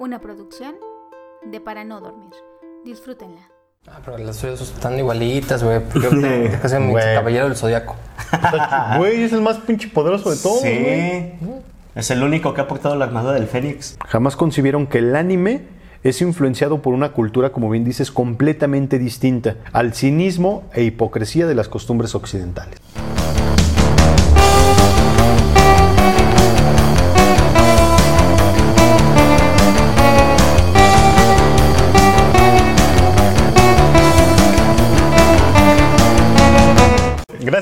una producción de Para No Dormir. Disfrútenla. Ah, pero las suyas están igualitas, güey. Porque casi mi Güey. caballero del zodiaco. Güey, es el más pinche poderoso de todos, güey. Sí. Es el único que ha portado la armadura del Fénix. Jamás concibieron que el anime es influenciado por una cultura, como bien dices, completamente distinta al cinismo e hipocresía de las costumbres occidentales.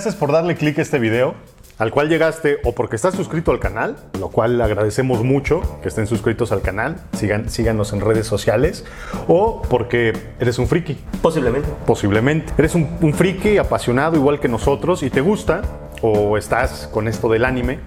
Gracias por darle clic a este video, al cual llegaste o porque estás suscrito al canal, lo cual agradecemos mucho que estén suscritos al canal, sigan, síganos en redes sociales, o porque eres un friki, Posiblemente. posiblemente. Eres un, un friki apasionado igual que nosotros y te gusta, o estás con esto del anime,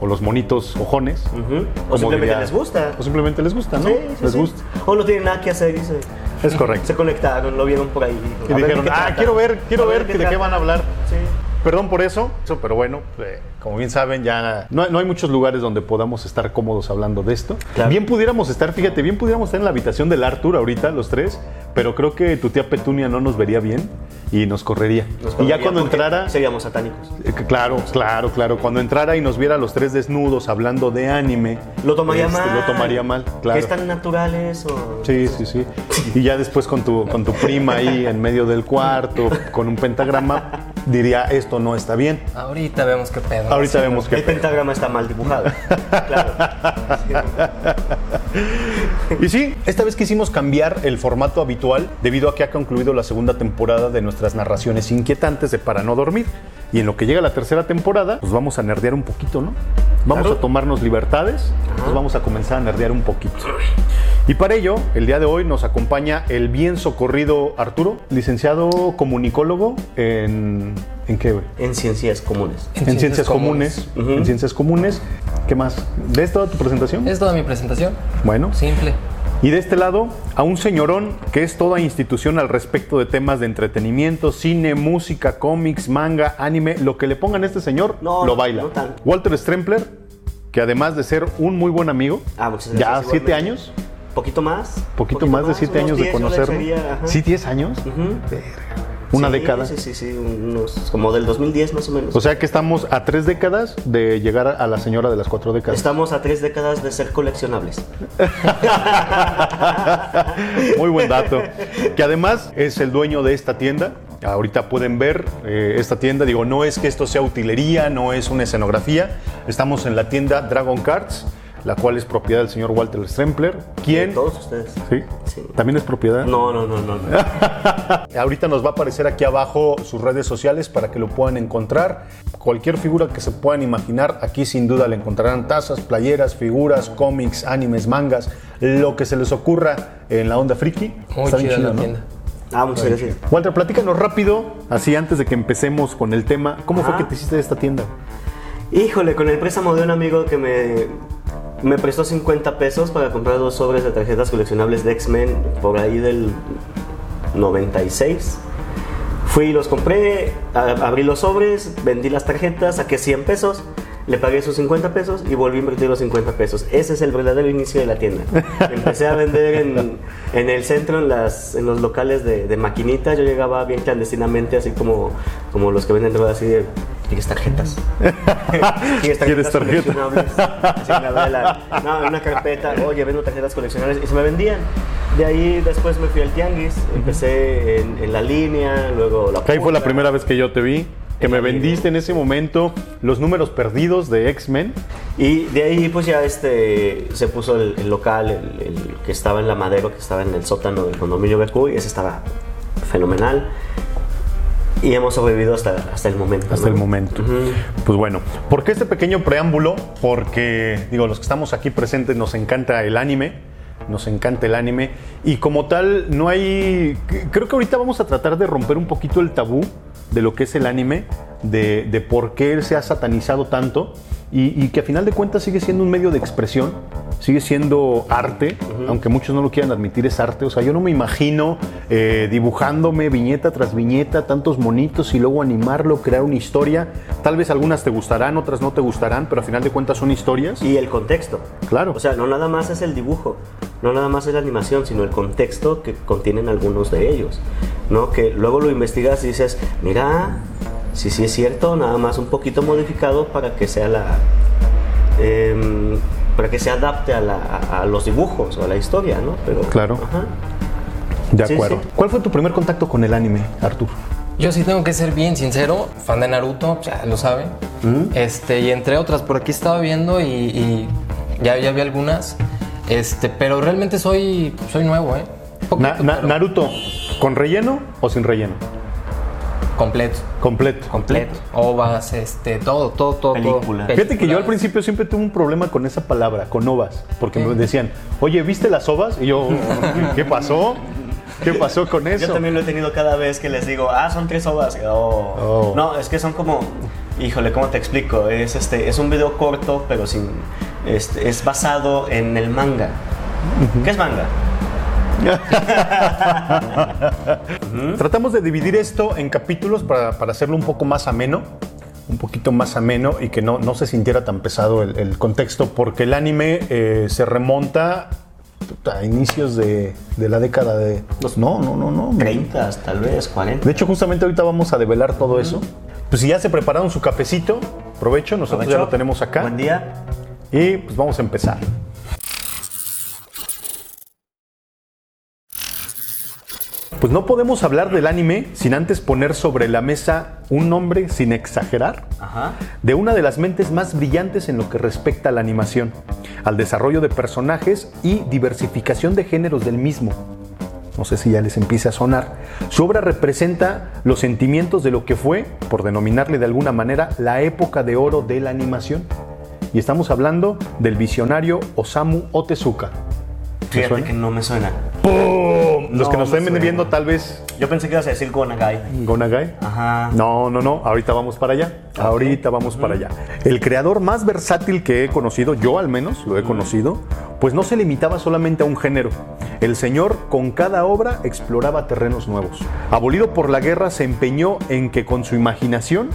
o los monitos ojones. Ujú. O como simplemente diría- les gusta. O simplemente les gusta, ¿no? Sí, sí, les sí. gusta. O no tienen nada que hacer, dice. Es correcto. Se conectaron, lo vieron por ahí. Y ver dijeron, de qué ah, trata". quiero ver, quiero A ver de qué trata". van a hablar. Sí. Perdón por eso, eso, pero bueno, eh, como bien saben, ya no, no hay muchos lugares donde podamos estar cómodos hablando de esto. Claro. Bien pudiéramos estar, fíjate, bien pudiéramos estar en la habitación del Arthur ahorita, los tres, pero creo que tu tía Petunia no nos vería bien y nos correría. Nos y ya cuando entrara, Seríamos satánicos. eh, claro, claro, claro, cuando entrara y nos viera los tres desnudos hablando de anime, Lo tomaría este, mal. Lo tomaría mal, claro. Que están naturales o. Sí, sí, sí. Y ya después con tu, con tu prima ahí en medio del cuarto, con un pentagrama, diría, esto no está bien. Ahorita vemos qué pedo. Ahorita vemos El que... pentagrama está mal dibujado. claro. Y sí, esta vez quisimos cambiar el formato habitual debido a que ha concluido la segunda temporada de nuestras narraciones inquietantes de Para no dormir. Y en lo que llega la tercera temporada, pues vamos a nerdear un poquito, ¿no? Vamos Claro. a tomarnos libertades, pues vamos a comenzar a nerdear un poquito. Y para ello, el día de hoy nos acompaña el bien socorrido Arturo, licenciado comunicólogo en... ¿En qué, güey? En ciencias comunes. En, ciencias, comunes. En ciencias comunes. ¿Qué más? ¿Ves toda tu presentación? Es toda mi presentación. Bueno. Simple. Y de este lado, a un señorón que es toda institución al respecto de temas de entretenimiento, cine, música, cómics, manga, anime, lo que le pongan a este señor, No, lo baila. no. Walter Strempler, que además de ser un muy buen amigo, Ah, ya siete años, Poquito más. poquito más de siete años de 10 yo le conocerlo. ¿Sí, 10 años? Ujú. Una Sí, década. Sí, sí, sí, unos, como del 2010 más o menos. O sea que estamos a tres décadas de llegar a la señora de las cuatro décadas. Estamos a tres décadas de ser coleccionables. Muy buen dato. Que además es el dueño de esta tienda. Ahorita pueden ver eh, esta tienda. Digo, no es que esto sea utilería, no es una escenografía. Estamos en la tienda Dragon Cards, la cual es propiedad del señor Walter Strempler. ¿Quién? De todos ustedes. Sí. Sí. ¿También es propiedad? No, no, no, no. no. Ahorita nos va a aparecer aquí abajo sus redes sociales para que lo puedan encontrar. Cualquier figura que se puedan imaginar, aquí sin duda le encontrarán tazas, playeras, figuras, cómics, animes, mangas, lo que se les ocurra en la onda friki. Muy Está bien chida la tienda. Ah, muchas gracias. Walter, platícanos rápido, así antes de que empecemos con el tema. ¿Cómo fue que te hiciste esta tienda? Híjole, con el préstamo de un amigo que me, me prestó 50 pesos para comprar dos sobres de tarjetas coleccionables de X-Men por ahí del 96. Fui y los compré, abrí los sobres, vendí las tarjetas, saqué 100 pesos, le pagué esos 50 pesos y volví a invertir los 50 pesos. Ese es el verdadero inicio de la tienda. Empecé a vender en, en el centro, en, las, en los locales de, de maquinitas. Yo llegaba bien clandestinamente, así como, como los que venden drogas, así de, ¿quieres tarjetas? ¿Quieres ¿Quieres tarjeta? coleccionables? Así me abría la- no, en una carpeta, oye, vendo tarjetas coleccionables y se me vendían. De ahí después me fui al tianguis, empecé en, en la línea, luego la ahí fue la primera vez que yo te vi, que me vendiste en ese momento los números perdidos de X-Men. Y de ahí pues ya este se puso el, el local, el, el que estaba en la Madero, que estaba en el sótano del condominio BQ y ese estaba fenomenal. Y hemos sobrevivido hasta, hasta el momento. Hasta ¿no? el momento. Pues bueno, ¿por qué este pequeño preámbulo? Porque, digo, los que estamos aquí presentes nos encanta el anime, nos encanta el anime, y como tal, no hay. Creo que ahorita vamos a tratar de romper un poquito el tabú de lo que es el anime, de, de por qué él se ha satanizado tanto, y, y que a final de cuentas sigue siendo un medio de expresión sigue siendo arte, aunque muchos no lo quieran admitir, es arte. O sea, yo no me imagino eh, dibujándome viñeta tras viñeta, tantos monitos y luego animarlo, crear una historia. Tal vez algunas te gustarán, otras no te gustarán, pero al final de cuentas son historias. Y el contexto. Claro. O sea, no nada más es el dibujo, no nada más es la animación, sino el contexto que contienen algunos de ellos. ¿no? Que luego lo investigas y dices, mira, si sí es cierto, nada más un poquito modificado para que sea la. em, para que se adapte a, la- a los dibujos o a la historia, ¿no? Pero, Claro. ajá. de sí, acuerdo. sí. ¿Cuál fue tu primer contacto con el anime, Artur? Yo sí tengo que ser bien sincero, fan de Naruto, ya lo saben. Este, y entre otras, por aquí estaba viendo y, y ya, ya vi algunas. Este, pero realmente soy, soy nuevo, ¿eh? Poquito, Na- na- pero Naruto, ¿con relleno o sin relleno? Completo. Completo. Completo. Ovas, este, todo, todo, todo. Película. todo. Fíjate que yo al principio siempre tuve un problema con esa palabra, con ovas, porque me decían, oye, ¿viste las ovas? Y yo, ¿qué pasó? ¿Qué pasó con eso? Yo también lo he tenido cada vez que les digo, ah, son tres ovas. "Oh". Oh. No, es que son como, híjole, ¿cómo te explico? Es, este, es un video corto, pero sin, este, es basado en el manga. ¿Qué es manga? Tratamos de dividir esto en capítulos para, para hacerlo un poco más ameno, un poquito más ameno y que no, no se sintiera tan pesado el, el contexto, porque el anime eh, se remonta a inicios de, de la década de... No, no, no, no. 30, tal vez, 40. De hecho, justamente ahorita vamos a develar todo eso. Pues si ya se prepararon su cafecito, provecho, nosotros ya lo tenemos acá. Buen día. Y pues vamos a empezar. Pues no podemos hablar del anime sin antes poner sobre la mesa un nombre, sin exagerar, Ajá. de una de las mentes más brillantes en lo que respecta a la animación, al desarrollo de personajes y diversificación de géneros del mismo. No sé si ya les empieza a sonar. Su obra representa los sentimientos de lo que fue, por denominarle de alguna manera, la época de oro de la animación. Y estamos hablando del visionario Osamu Otezuka. ¿Te Fíjate suena? que no me suena. ¡Pum! Los No que nos estén suena. viendo tal vez Yo pensé que ibas a decir Gonagai. Gonagai. Ajá. No, no, no, ahorita vamos para allá. Ahorita vamos para allá. El creador más versátil que he conocido, yo al menos lo he conocido, pues no se limitaba solamente a un género. El señor con cada obra exploraba terrenos nuevos. Abolido por la guerra, se empeñó en que con su imaginación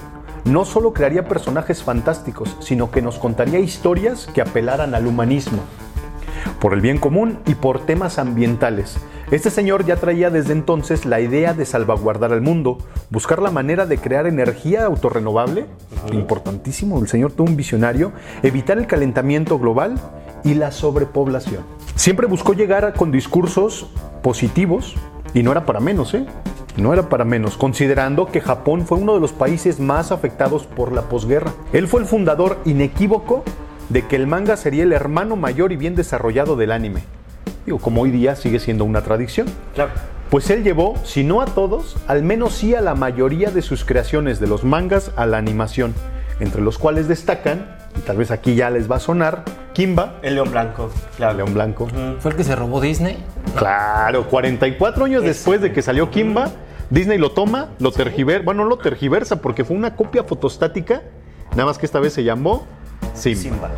no solo crearía personajes fantásticos, sino que nos contaría historias que apelaran al humanismo por el bien común y por temas ambientales. Este señor ya traía desde entonces la idea de salvaguardar al mundo, buscar la manera de crear energía autorrenovable, importantísimo, el señor tuvo un visionario, evitar el calentamiento global y la sobrepoblación. Siempre buscó llegar con discursos positivos y no era para menos, ¿eh? No era para menos, considerando que Japón fue uno de los países más afectados por la posguerra. Él fue el fundador inequívoco de que el manga sería el hermano mayor y bien desarrollado del anime. Digo, como hoy día sigue siendo una tradición. Claro. Pues él llevó, si no a todos, al menos sí a la mayoría de sus creaciones de los mangas a la animación, entre los cuales destacan, y tal vez aquí ya les va a sonar, Kimba, El león blanco. Claro. León Blanco. ¿Fue el que se robó Disney? Claro, 44 años después de que salió Kimba, Disney lo toma, lo tergiversa, bueno, no lo tergiversa porque fue una copia fotostática, nada más que esta vez se llamó Simba. Simba.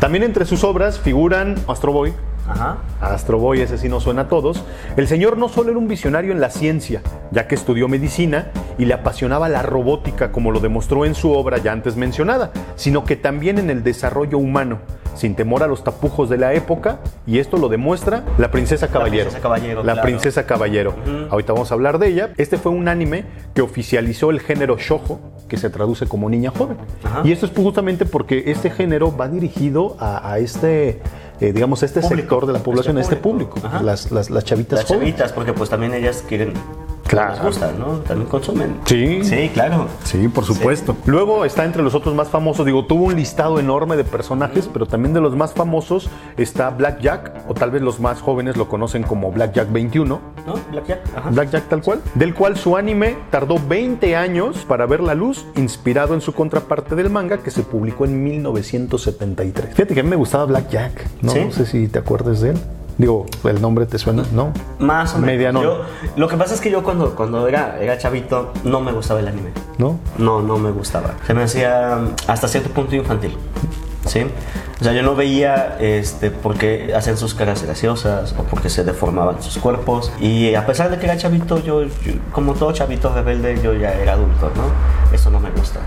También entre sus obras figuran Astro Boy, Ajá. Astro Boy, ese sí nos suena a todos. El señor no solo era un visionario en la ciencia, ya que estudió medicina y le apasionaba la robótica, como lo demostró en su obra ya antes mencionada, sino que también en el desarrollo humano, sin temor a los tapujos de la época, y esto lo demuestra la Princesa Caballero. Princesa Caballero, La claro. Princesa Caballero. Ahorita vamos a hablar de ella. Este fue un anime que oficializó el género shojo, que se traduce como niña joven. Ajá. Y esto es justamente porque este género va dirigido a, a este, eh, digamos, este Público. sector de la población, a Este este público, público. Ajá. las, las, las chavitas Las jóvenes. chavitas, porque pues también ellas quieren. Claro. Les gusta, ¿no? También consumen. Sí. Sí, claro. Sí, por supuesto. Luego está entre los otros más famosos, digo, tuvo un listado enorme de personajes, pero también de los más famosos está Black Jack, o tal vez los más jóvenes lo conocen como Black Jack 21, ¿No? Black Jack. Ajá. Black Jack tal cual, del cual su anime tardó 20 años para ver la luz, inspirado en su contraparte del manga que se publicó en 1973. Fíjate que a mí me gustaba Black Jack, no, ¿Sí? No sé si te acuerdas de él. Digo, el nombre te suena, ¿no? Más o menos. Medianón. Yo- lo que pasa es que yo cuando, cuando era, era chavito no me gustaba el anime. ¿No? No, no me gustaba. Se me hacía hasta cierto punto infantil. ¿Sí? O sea, yo no veía este, por qué hacían sus caras graciosas o porque se deformaban sus cuerpos. Y a pesar de que era chavito, yo, yo como todo chavito rebelde, yo ya era adulto, ¿no? Eso no me gusta.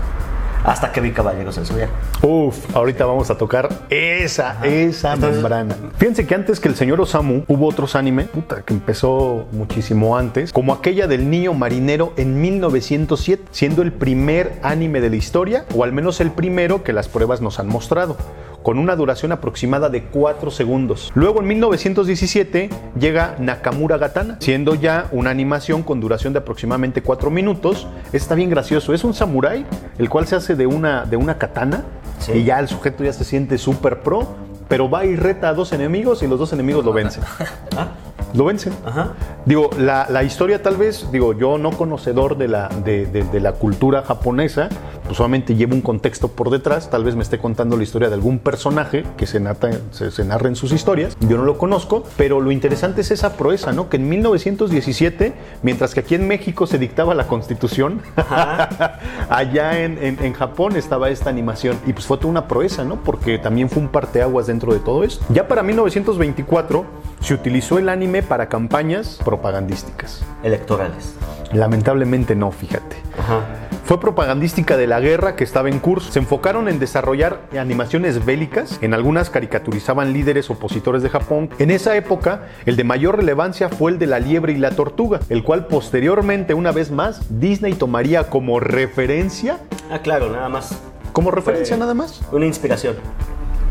Hasta que vi Caballeros del Zodiaco. Uf, ahorita vamos a tocar esa, esa Entonces- membrana. Fíjense que antes que el señor Osamu hubo otros anime, puta, que empezó muchísimo antes, como aquella del niño marinero en 1907, siendo el primer anime de la historia, o al menos el primero que las pruebas nos han mostrado con una duración aproximada de 4 segundos. Luego en 1917 llega Nakamura Gatana, siendo ya una animación con duración de aproximadamente 4 minutos. Está bien gracioso, es un samurái, el cual se hace de una, de una katana Sí. y ya el sujeto ya se siente súper pro, pero va y reta a dos enemigos y los dos enemigos lo vencen. Ah, Lo vencen. ajá. Digo, la, la historia tal vez, digo, yo no conocedor de la, de, de- de la cultura japonesa, pues solamente llevo un contexto por detrás, tal vez me esté contando la historia de algún personaje que se, nata- se, se narra en sus historias, yo no lo conozco, pero lo interesante es esa proeza, ¿no? Que en 1917, mientras que aquí en México se dictaba la constitución, allá en, en- en Japón estaba esta animación y pues fue toda una proeza, ¿no? Porque también fue un parteaguas dentro de todo esto. Ya para 1924 se utilizó el anime para campañas propagandísticas. Electorales. Lamentablemente no, fíjate. Ajá. Fue propagandística de la guerra que estaba en curso. Se enfocaron en desarrollar animaciones bélicas. En algunas caricaturizaban líderes opositores de Japón. En esa época, el de mayor relevancia fue el de la liebre y la tortuga, el cual posteriormente, una vez más, Disney tomaría como referencia. Ah, claro, nada más. Como referencia nada más. Una inspiración.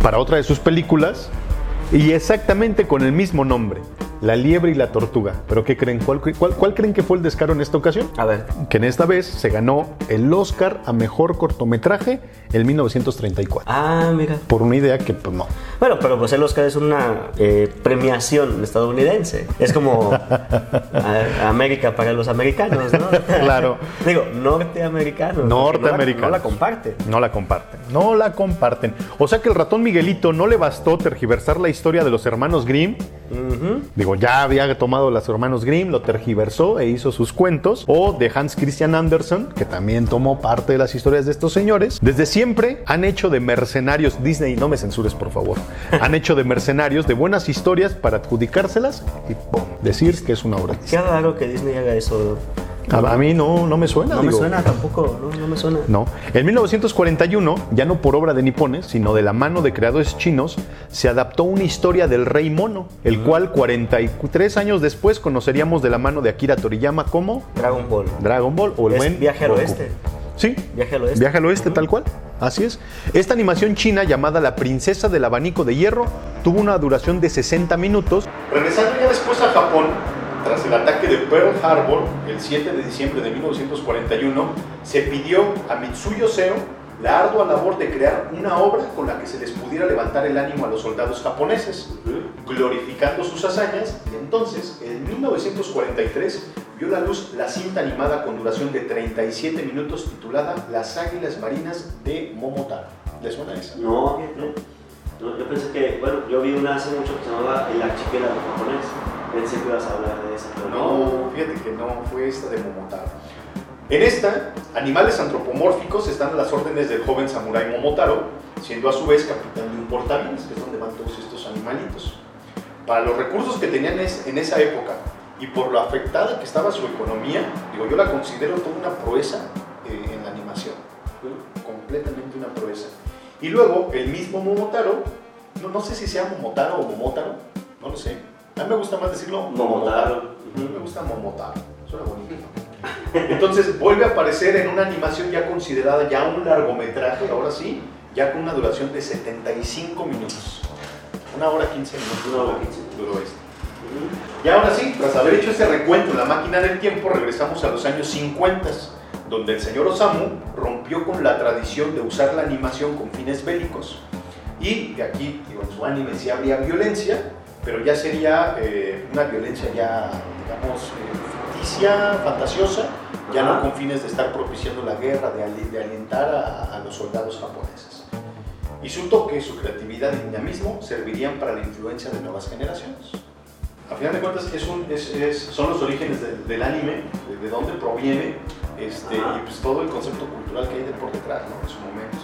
Para otra de sus películas. Y exactamente con el mismo nombre. La liebre y la tortuga. ¿Pero qué creen? ¿Cuál, cuál- cuál creen que fue el descaro en esta ocasión? A ver. que en esta vez se ganó el Oscar a Mejor Cortometraje en 1934. Ah, mira. Por una idea que, pues no. Bueno, pero pues el Oscar es una eh, premiación estadounidense. Es como a- América para los americanos, ¿no? Claro. Digo, norteamericanos. Norteamericanos. No la, no la comparten. No la comparten. No la comparten. O sea que el ratón Miguelito no le bastó tergiversar la historia de los hermanos Grimm. Digo, ya había tomado los hermanos Grimm, lo tergiversó e hizo sus cuentos. O de Hans Christian Andersen, que también tomó parte de las historias de estos señores. Desde siempre han hecho de mercenarios, Disney, no me censures por favor, han hecho de mercenarios de buenas historias para adjudicárselas y ¡pum! decir que es una obra. Qué raro que Disney haga eso. A, a mí no, no me suena. No me suena tampoco, no, no me suena. No. En 1941, ya no por obra de nipones, sino de la mano de creadores chinos, se adaptó una historia del rey mono, el cual 43 años después conoceríamos de la mano de Akira Toriyama como Dragon Ball. Dragon Ball o el Es buen Viaje al Goku. Oeste. Sí. Viaje al oeste. Viaje al oeste, tal cual. Así es. Esta animación china llamada La Princesa del Abanico de Hierro tuvo una duración de 60 minutos. Regresando ya después a Japón, tras el ataque de Pearl Harbor, el 7 de diciembre de 1941, se pidió a Mitsuyo Seo la ardua labor de crear una obra con la que se les pudiera levantar el ánimo a los soldados japoneses, glorificando sus hazañas, y entonces, en 1943, vio la luz la cinta animada con duración de 37 minutos titulada Las Águilas Marinas de Momotaro. ¿Les suena esa? No, no, no, yo pensé que, bueno, yo vi una hace mucho que se llamaba El Archipiélago Japonés. Pensé que ibas a hablar de esa, No, fíjate que no, fue esta de Momotaro. En esta, animales antropomórficos están a las órdenes del joven samurái Momotaro, siendo a su vez capitán de un portaaviones, que es donde van todos estos animalitos. Para los recursos que tenían en esa época y por lo afectada que estaba su economía, digo, yo la considero toda una proeza eh, en la animación. Completamente una proeza. Y luego, el mismo Momotaro, no, no sé si sea Momotaro o Momotaro, no lo sé. A mí me gusta más decirlo Momotaro. A mí me gusta Momotaro, suena bonito. Entonces vuelve a aparecer en una animación ya considerada ya un largometraje, ahora sí, ya con una duración de 75 minutos. Una hora 15 minutos. Una hora 15. duró esto. Y ahora sí, tras haber hecho ese recuento en la máquina del tiempo, regresamos a los años 50, donde el señor Osamu rompió con la tradición de usar la animación con fines bélicos. Y de aquí, digo, en su anime sí habría violencia, pero ya sería eh, una violencia ya, digamos, eh, ficticia, fantasiosa, ya no con fines de estar propiciando la guerra, de, de alientar a, a los soldados japoneses. Y su toque, su creatividad y dinamismo servirían para la influencia de nuevas generaciones. A final de cuentas, es un- es- es- son los orígenes del, del anime, de, de dónde proviene, este, y pues todo el concepto cultural que hay de por detrás, ¿no? En su momento.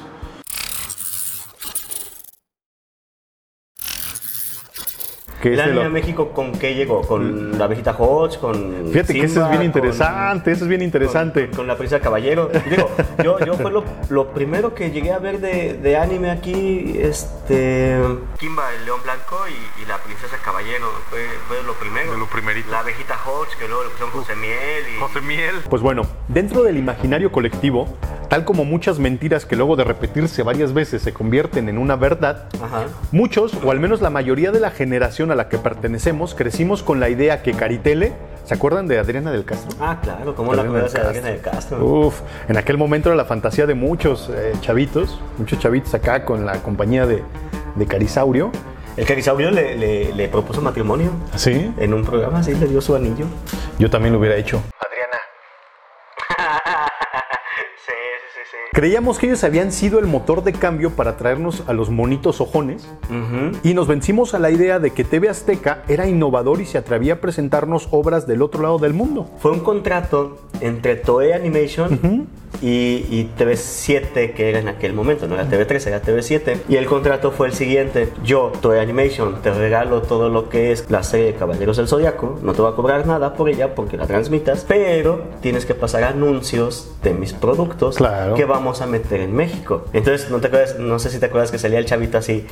Que ¿El anime lo- a México con qué llegó? ¿Con la abejita Hodge? ¿Con Fíjate que eso es bien con- interesante, eso es bien interesante. Con, con la princesa caballero. Digo, yo, yo fue lo, lo primero que llegué a ver de, de anime aquí, este... Kimba, el león blanco y, y la princesa caballero, fue, fue lo primero. De lo primerito. La abejita Hodge, que luego le pusieron José Miel y... José Miel. Pues bueno, dentro del imaginario colectivo, tal como muchas mentiras que luego de repetirse varias veces se convierten en una verdad, Ajá. muchos, o al menos la mayoría de la generación a la que pertenecemos, crecimos con la idea que Caritele, ¿se acuerdan de Adriana del Castro? Ah, claro, como la acuerdas de Adriana del Castro. Uf, en aquel momento era la fantasía de muchos eh, chavitos, muchos chavitos acá con la compañía de, de Carisaurio. El Carisaurio le, le, le propuso matrimonio Sí, en un programa, sí, le dio su anillo. yo también lo hubiera hecho. Adriana. Sí, sí, sí, Creíamos que ellos habían sido el motor de cambio para traernos a los monitos ojones y nos vencimos a la idea de que TV Azteca era innovador y se atrevía a presentarnos obras del otro lado del mundo. Fue un contrato entre Toei Animation y, y TV7, que era en aquel momento, no era TV3, era TV7. Y el contrato fue el siguiente: Yo, Toei Animation, te regalo todo lo que es la serie de Caballeros del Zodiaco. No te voy a cobrar nada por ella porque la transmitas, pero tienes que pasar anuncios de mis productos Claro. que vamos a meter en México. Entonces, no, te acuerdas, no sé si te acuerdas que salía el chavito así: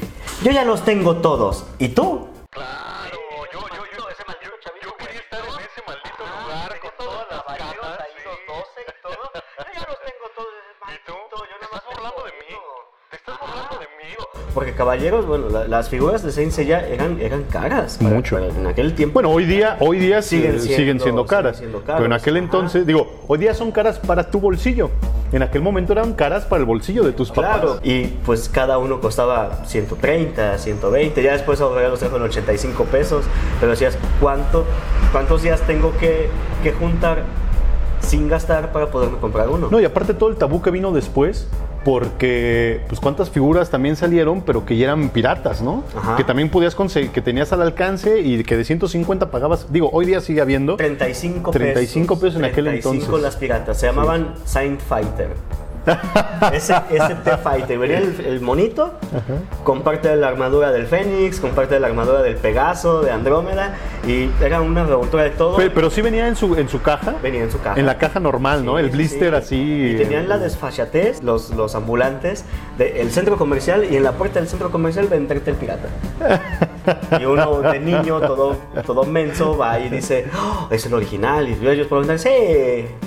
Yo ya los tengo todos. ¿Y tú? Claro, yo, yo, yo, ese maldito chavito. Yo quería estar en ese maldito lugar con todas las camas. ahí, los 12 y todo. Yo ya los tengo todos. ¿Y tú? Yo ¿Te estás burlando de mí? ¿Te estás burlando de mí? Porque caballeros, bueno, la- las figuras de Saint Seiya eran, eran caras. para- Mucho. para- en aquel tiempo. Bueno, hoy día, hoy día Siguen siendo- siguen siendo caras. siguen siendo pero en caros, aquel ajá. entonces, digo, hoy día son caras para tu bolsillo. En aquel momento eran caras para el bolsillo de tus papás. Claro, y pues cada uno costaba 130, 120, ya después ahora los dejo en 85 pesos, pero decías, ¿cuánto, ¿cuántos días tengo que, que juntar sin gastar para poderme comprar uno? No, y aparte todo el tabú que vino después, porque pues cuántas figuras también salieron, pero que ya eran piratas, ¿no? Ajá. Que también podías conseguir, que tenías al alcance y que de 150 pagabas, digo, hoy día sigue habiendo. 35 pesos. 35 pesos en aquel 35 entonces. las piratas. Se llamaban Saint Fighter. Ese, ese T-Fighter. Venía el, el monito con parte de la armadura del Fénix, con parte de la armadura del Pegaso, de Andrómeda. Y era una revoltura de todo. Pero, pero sí venía en su, en su caja. Venía en su caja. En la caja normal, ¿no? Sí, El sí, blister sí. así. Y tenían la desfachatez, los, los ambulantes, del centro comercial y en la puerta del centro comercial venderte el pirata. Y uno de niño, todo, todo menso, va y dice, "Oh, es el original. Y ellos preguntan, sí,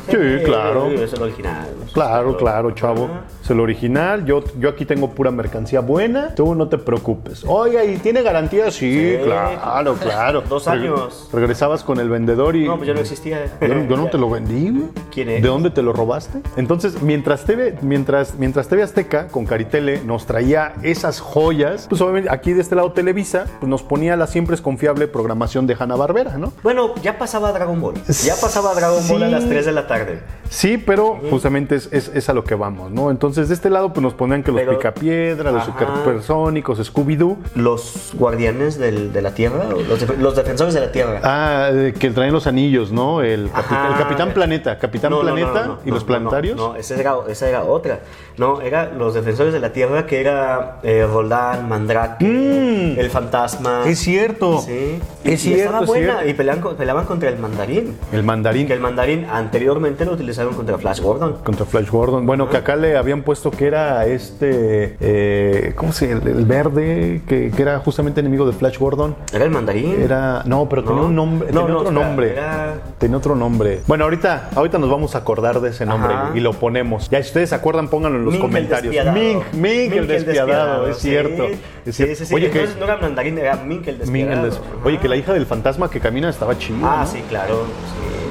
Sí, claro. Es el original. Claro, claro, chavo. Ajá. Es el original. Yo, yo aquí tengo pura mercancía buena. Tú no te preocupes. Oiga, ¿y tiene garantía? Sí, Sí, claro, claro. Dos años. regresabas con el vendedor y. No, pues yo no existía. Yo, no- yo no te lo vendí, güey. ¿Quién es? ¿De dónde te lo robaste? Entonces, mientras TV, mientras, mientras TV Azteca con Caritele nos traía esas joyas, pues obviamente aquí de este lado Televisa pues nos ponía la siempre confiable programación de Hanna Barbera, ¿no? Bueno, ya pasaba Dragon Ball. Ya pasaba Dragon Ball a las 3 de la tarde. Sí, pero justamente es, es- es a lo que vamos, ¿no? Entonces, de este lado, pues nos ponían que los Pero- Picapiedra, los. Supersónicos, Scooby-Doo. Los guardianes del- de la Tierra, los, def- los defensores de la Tierra. Ah, eh, que traen los anillos, ¿no? El, capi- Ajá. el Capitán Planeta, Capitán No, Planeta no, no, y los planetarios. No, esa, era, esa era otra. No, era los defensores de la Tierra, que era eh, Roldán, Mandrake, Mm. el fantasma. Es cierto. Sí. Es y cierto, estaba es buena. cierto. Y peleaban, co- peleaban contra el mandarín. El mandarín Que el mandarín anteriormente lo utilizaron contra Flash Gordon. contra Flash Gordon. Bueno, que acá le habían puesto que era este. eh, ¿Cómo se llama? El, el verde, que, que era justamente enemigo de Flash Gordon. ¿Era el mandarín? Era. No, pero tenía ¿No? un nombre. No, tenía no, otro espera, nombre. era- Tenía otro nombre. Bueno, ahorita, ahorita nos vamos a acordar de ese nombre Ajá. y lo ponemos. Ya si ustedes se acuerdan, pónganlo en los Mink comentarios. despiadado. Mink, Mink, el despiadado, es cierto. Sí, Es cierto. sí, sí. Oye, que. Entonces no era mandarín, era Mink el Mink, el Oye, que la hija del fantasma que camina estaba chida. Ah, ¿no? sí, claro.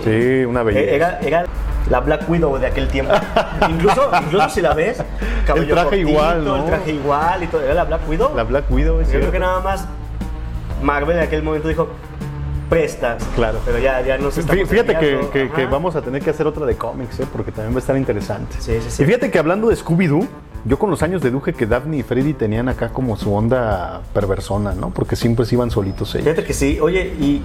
Sí. Sí, una belleza. Eh, Era, era la Black Widow de aquel tiempo. incluso, incluso si la ves, cabello traje cortito, igual, ¿no? El traje igual y todo. Era la Black Widow. La Black Widow, es Yo creo que nada más Marvel en aquel momento dijo, prestas. Claro. Pero ya, ya no se Fí- Fíjate que, que- que vamos a tener que hacer otra de cómics, ¿eh? porque también va a estar interesante. Sí, sí, sí. Y fíjate que hablando de Scooby-Doo, yo con los años deduje que Daphne y Freddy tenían acá como su onda perversona, ¿no? Porque siempre se iban solitos ellos. Fíjate que sí. Oye, y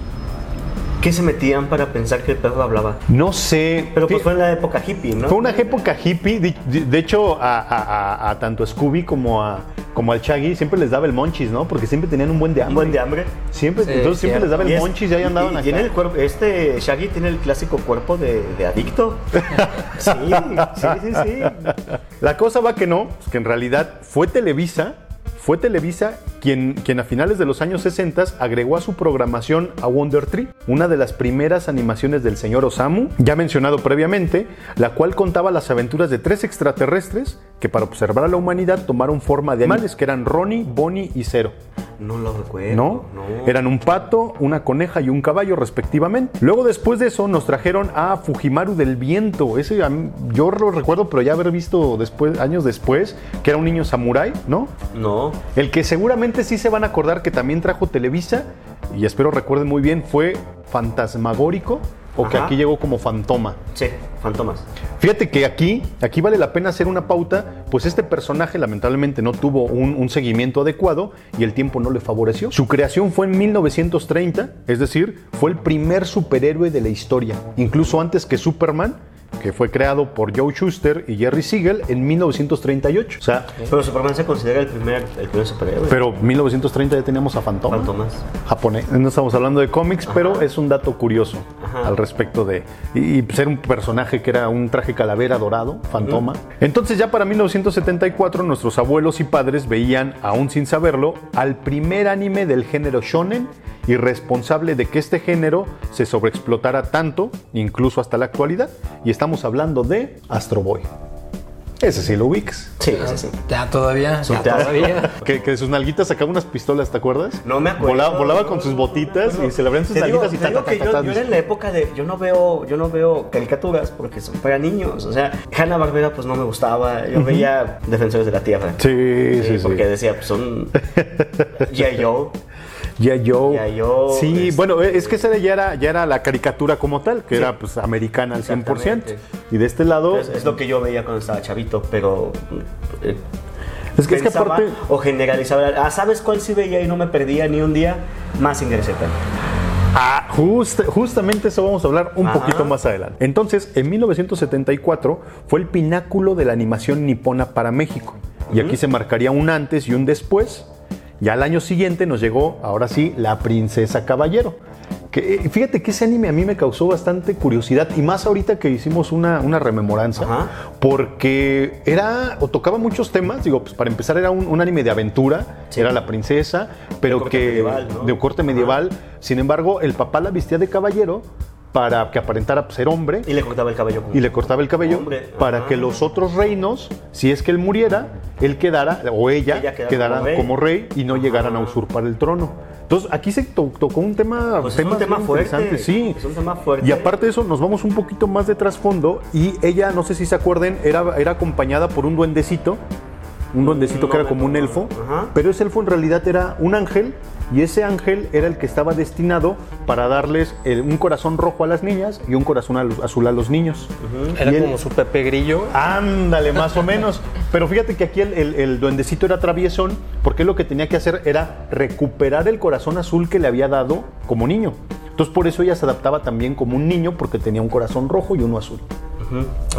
¿Qué se metían para pensar que el perro hablaba? No sé. Pero pues fue en la época hippie, ¿no? Fue una época hippie. De, hecho, a, a- a- a tanto a Scooby como, a, como al Shaggy siempre les daba el monchis, ¿no? Porque siempre tenían un buen de Un hambre. buen de hambre. Siempre, Sí, entonces siempre les daba el Y es- monchis y ahí andaban y acá. tiene el cuerpo, este Shaggy tiene el clásico cuerpo de, de adicto. Sí, sí, sí, sí. La cosa va que no, pues que en realidad fue Televisa, fue Televisa quien, quien a finales de los años 60 agregó a su programación a Wonder Tree, una de las primeras animaciones del señor Osamu, ya mencionado previamente, la cual contaba las aventuras de tres extraterrestres que para observar a la humanidad tomaron forma de animales que eran Ronnie, Bonnie y Zero. No lo recuerdo. ¿no? Eran un pato, una coneja y un caballo respectivamente. Luego después de eso nos trajeron a Fujimaru del Viento. Ese mí- yo lo recuerdo, pero ya haber visto después, años después, que era un niño samurái, ¿no? No. El que seguramente sí se van a acordar que también trajo Televisa, y espero recuerden muy bien, fue Fantasmagórico, o que aquí llegó como Fantoma. Sí, fantomas. Fíjate que aquí, aquí vale la pena hacer una pauta, pues este personaje lamentablemente no tuvo un, un seguimiento adecuado y el tiempo no le favoreció. Su creación fue en 1930, es decir, fue el primer superhéroe de la historia, incluso antes que Superman, que fue creado por Joe Schuster y Jerry Siegel en 1938. O sea, Pero Superman se considera el primer, el primer superhéroe. pero 1930 ya teníamos a Fantoma. Fantomas. Japonés. No estamos hablando de cómics, pero es un dato curioso Ajá. al respecto de. Y, y ser un personaje que era un traje calavera dorado, fantoma. Entonces, ya para 1974, nuestros abuelos y padres veían, aún sin saberlo, al primer anime del género shonen y responsable de que este género se sobreexplotara tanto, incluso hasta la actualidad. Y estamos hablando de Astro Boy. Ese sí lo ubicas. Sí, sí, sí. Ya todavía. Ya todavía. Que, que de sus nalguitas sacaba unas pistolas, ¿te acuerdas? No me acuerdo. Volaba, volaba con sus botitas y se le abrían sus Te digo, nalguitas y te ta, digo ta, ta, que ta, yo, ta, yo era en la época de yo no veo yo no veo caricaturas porque son para niños o sea Hanna Barbera pues no me gustaba yo veía Defensores de la Tierra Sí, sí, sí. porque decía pues son G.I. Joe Ya yo. G.I. Joe, Sí, este- bueno, es que esa ya era, ya era la caricatura como tal, que era pues americana al 100%. Exactamente. Y de este lado. es, es lo que yo veía cuando estaba chavito pero eh, Es que, es que aparte. o generalizaba ah sabes cuál sí veía y no me perdía ni un día más Z Ah, just- justamente eso vamos a hablar un Ajá. poquito más adelante. Entonces, en 1974 fue el pináculo de la animación nipona para México. Y aquí se marcaría un antes y un después. Y al año siguiente nos llegó, ahora sí, La Princesa Caballero. Que, eh, fíjate que ese anime a mí me causó bastante curiosidad y más ahorita que hicimos una, una rememoranza, Ajá. porque era o tocaba muchos temas, digo, pues para empezar era un, un anime de aventura, Sí. era la princesa, pero corte que medieval, ¿no? de corte medieval, sin embargo, el papá la vestía de caballero para que aparentara ser hombre y le cortaba el cabello y le cortaba el cabello Hombre, para que los otros reinos, si es que él muriera, él quedara o ella, Ella quedara quedara como rey. como rey y no llegaran a usurpar el trono. Entonces aquí se to- tocó un tema, Pues es un tema fuerte, sí. es un tema fuerte. Y aparte de eso, nos vamos un poquito más de trasfondo y ella, no sé si se acuerden, era, era acompañada por un duendecito, un duendecito que era como un elfo, Ajá. pero ese elfo en realidad era un ángel y ese ángel era el que estaba destinado para darles un corazón rojo a las niñas y un corazón azul a los niños. Era él- como su Pepe Grillo. Ándale, más o menos. Pero fíjate que aquí el, el- el duendecito era traviesón, porque él lo que tenía que hacer era recuperar el corazón azul que le había dado como niño. Entonces por eso ella se adaptaba también como un niño, porque tenía un corazón rojo y uno azul.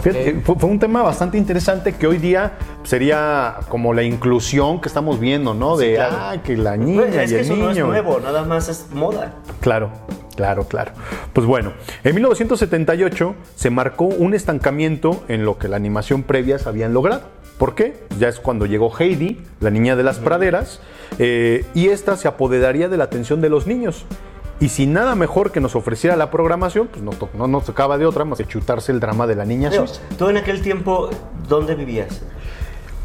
Fíjate, fue, fue un tema bastante interesante que hoy día sería como la inclusión que estamos viendo, ¿no? De, claro. ah, que la niña es y que el eso niño. no es nuevo nada más es moda Claro, claro, claro. Pues bueno, en 1978 se marcó un estancamiento en lo que la animación previas habían logrado. ¿Por qué? Ya es cuando llegó Heidi, la niña de las praderas, eh, y esta se apoderaría de la atención de los niños. Y sin nada mejor que nos ofreciera la programación, pues no, no nos tocaba de otra más que chutarse el drama de la niña suiza. tú en aquel tiempo dónde vivías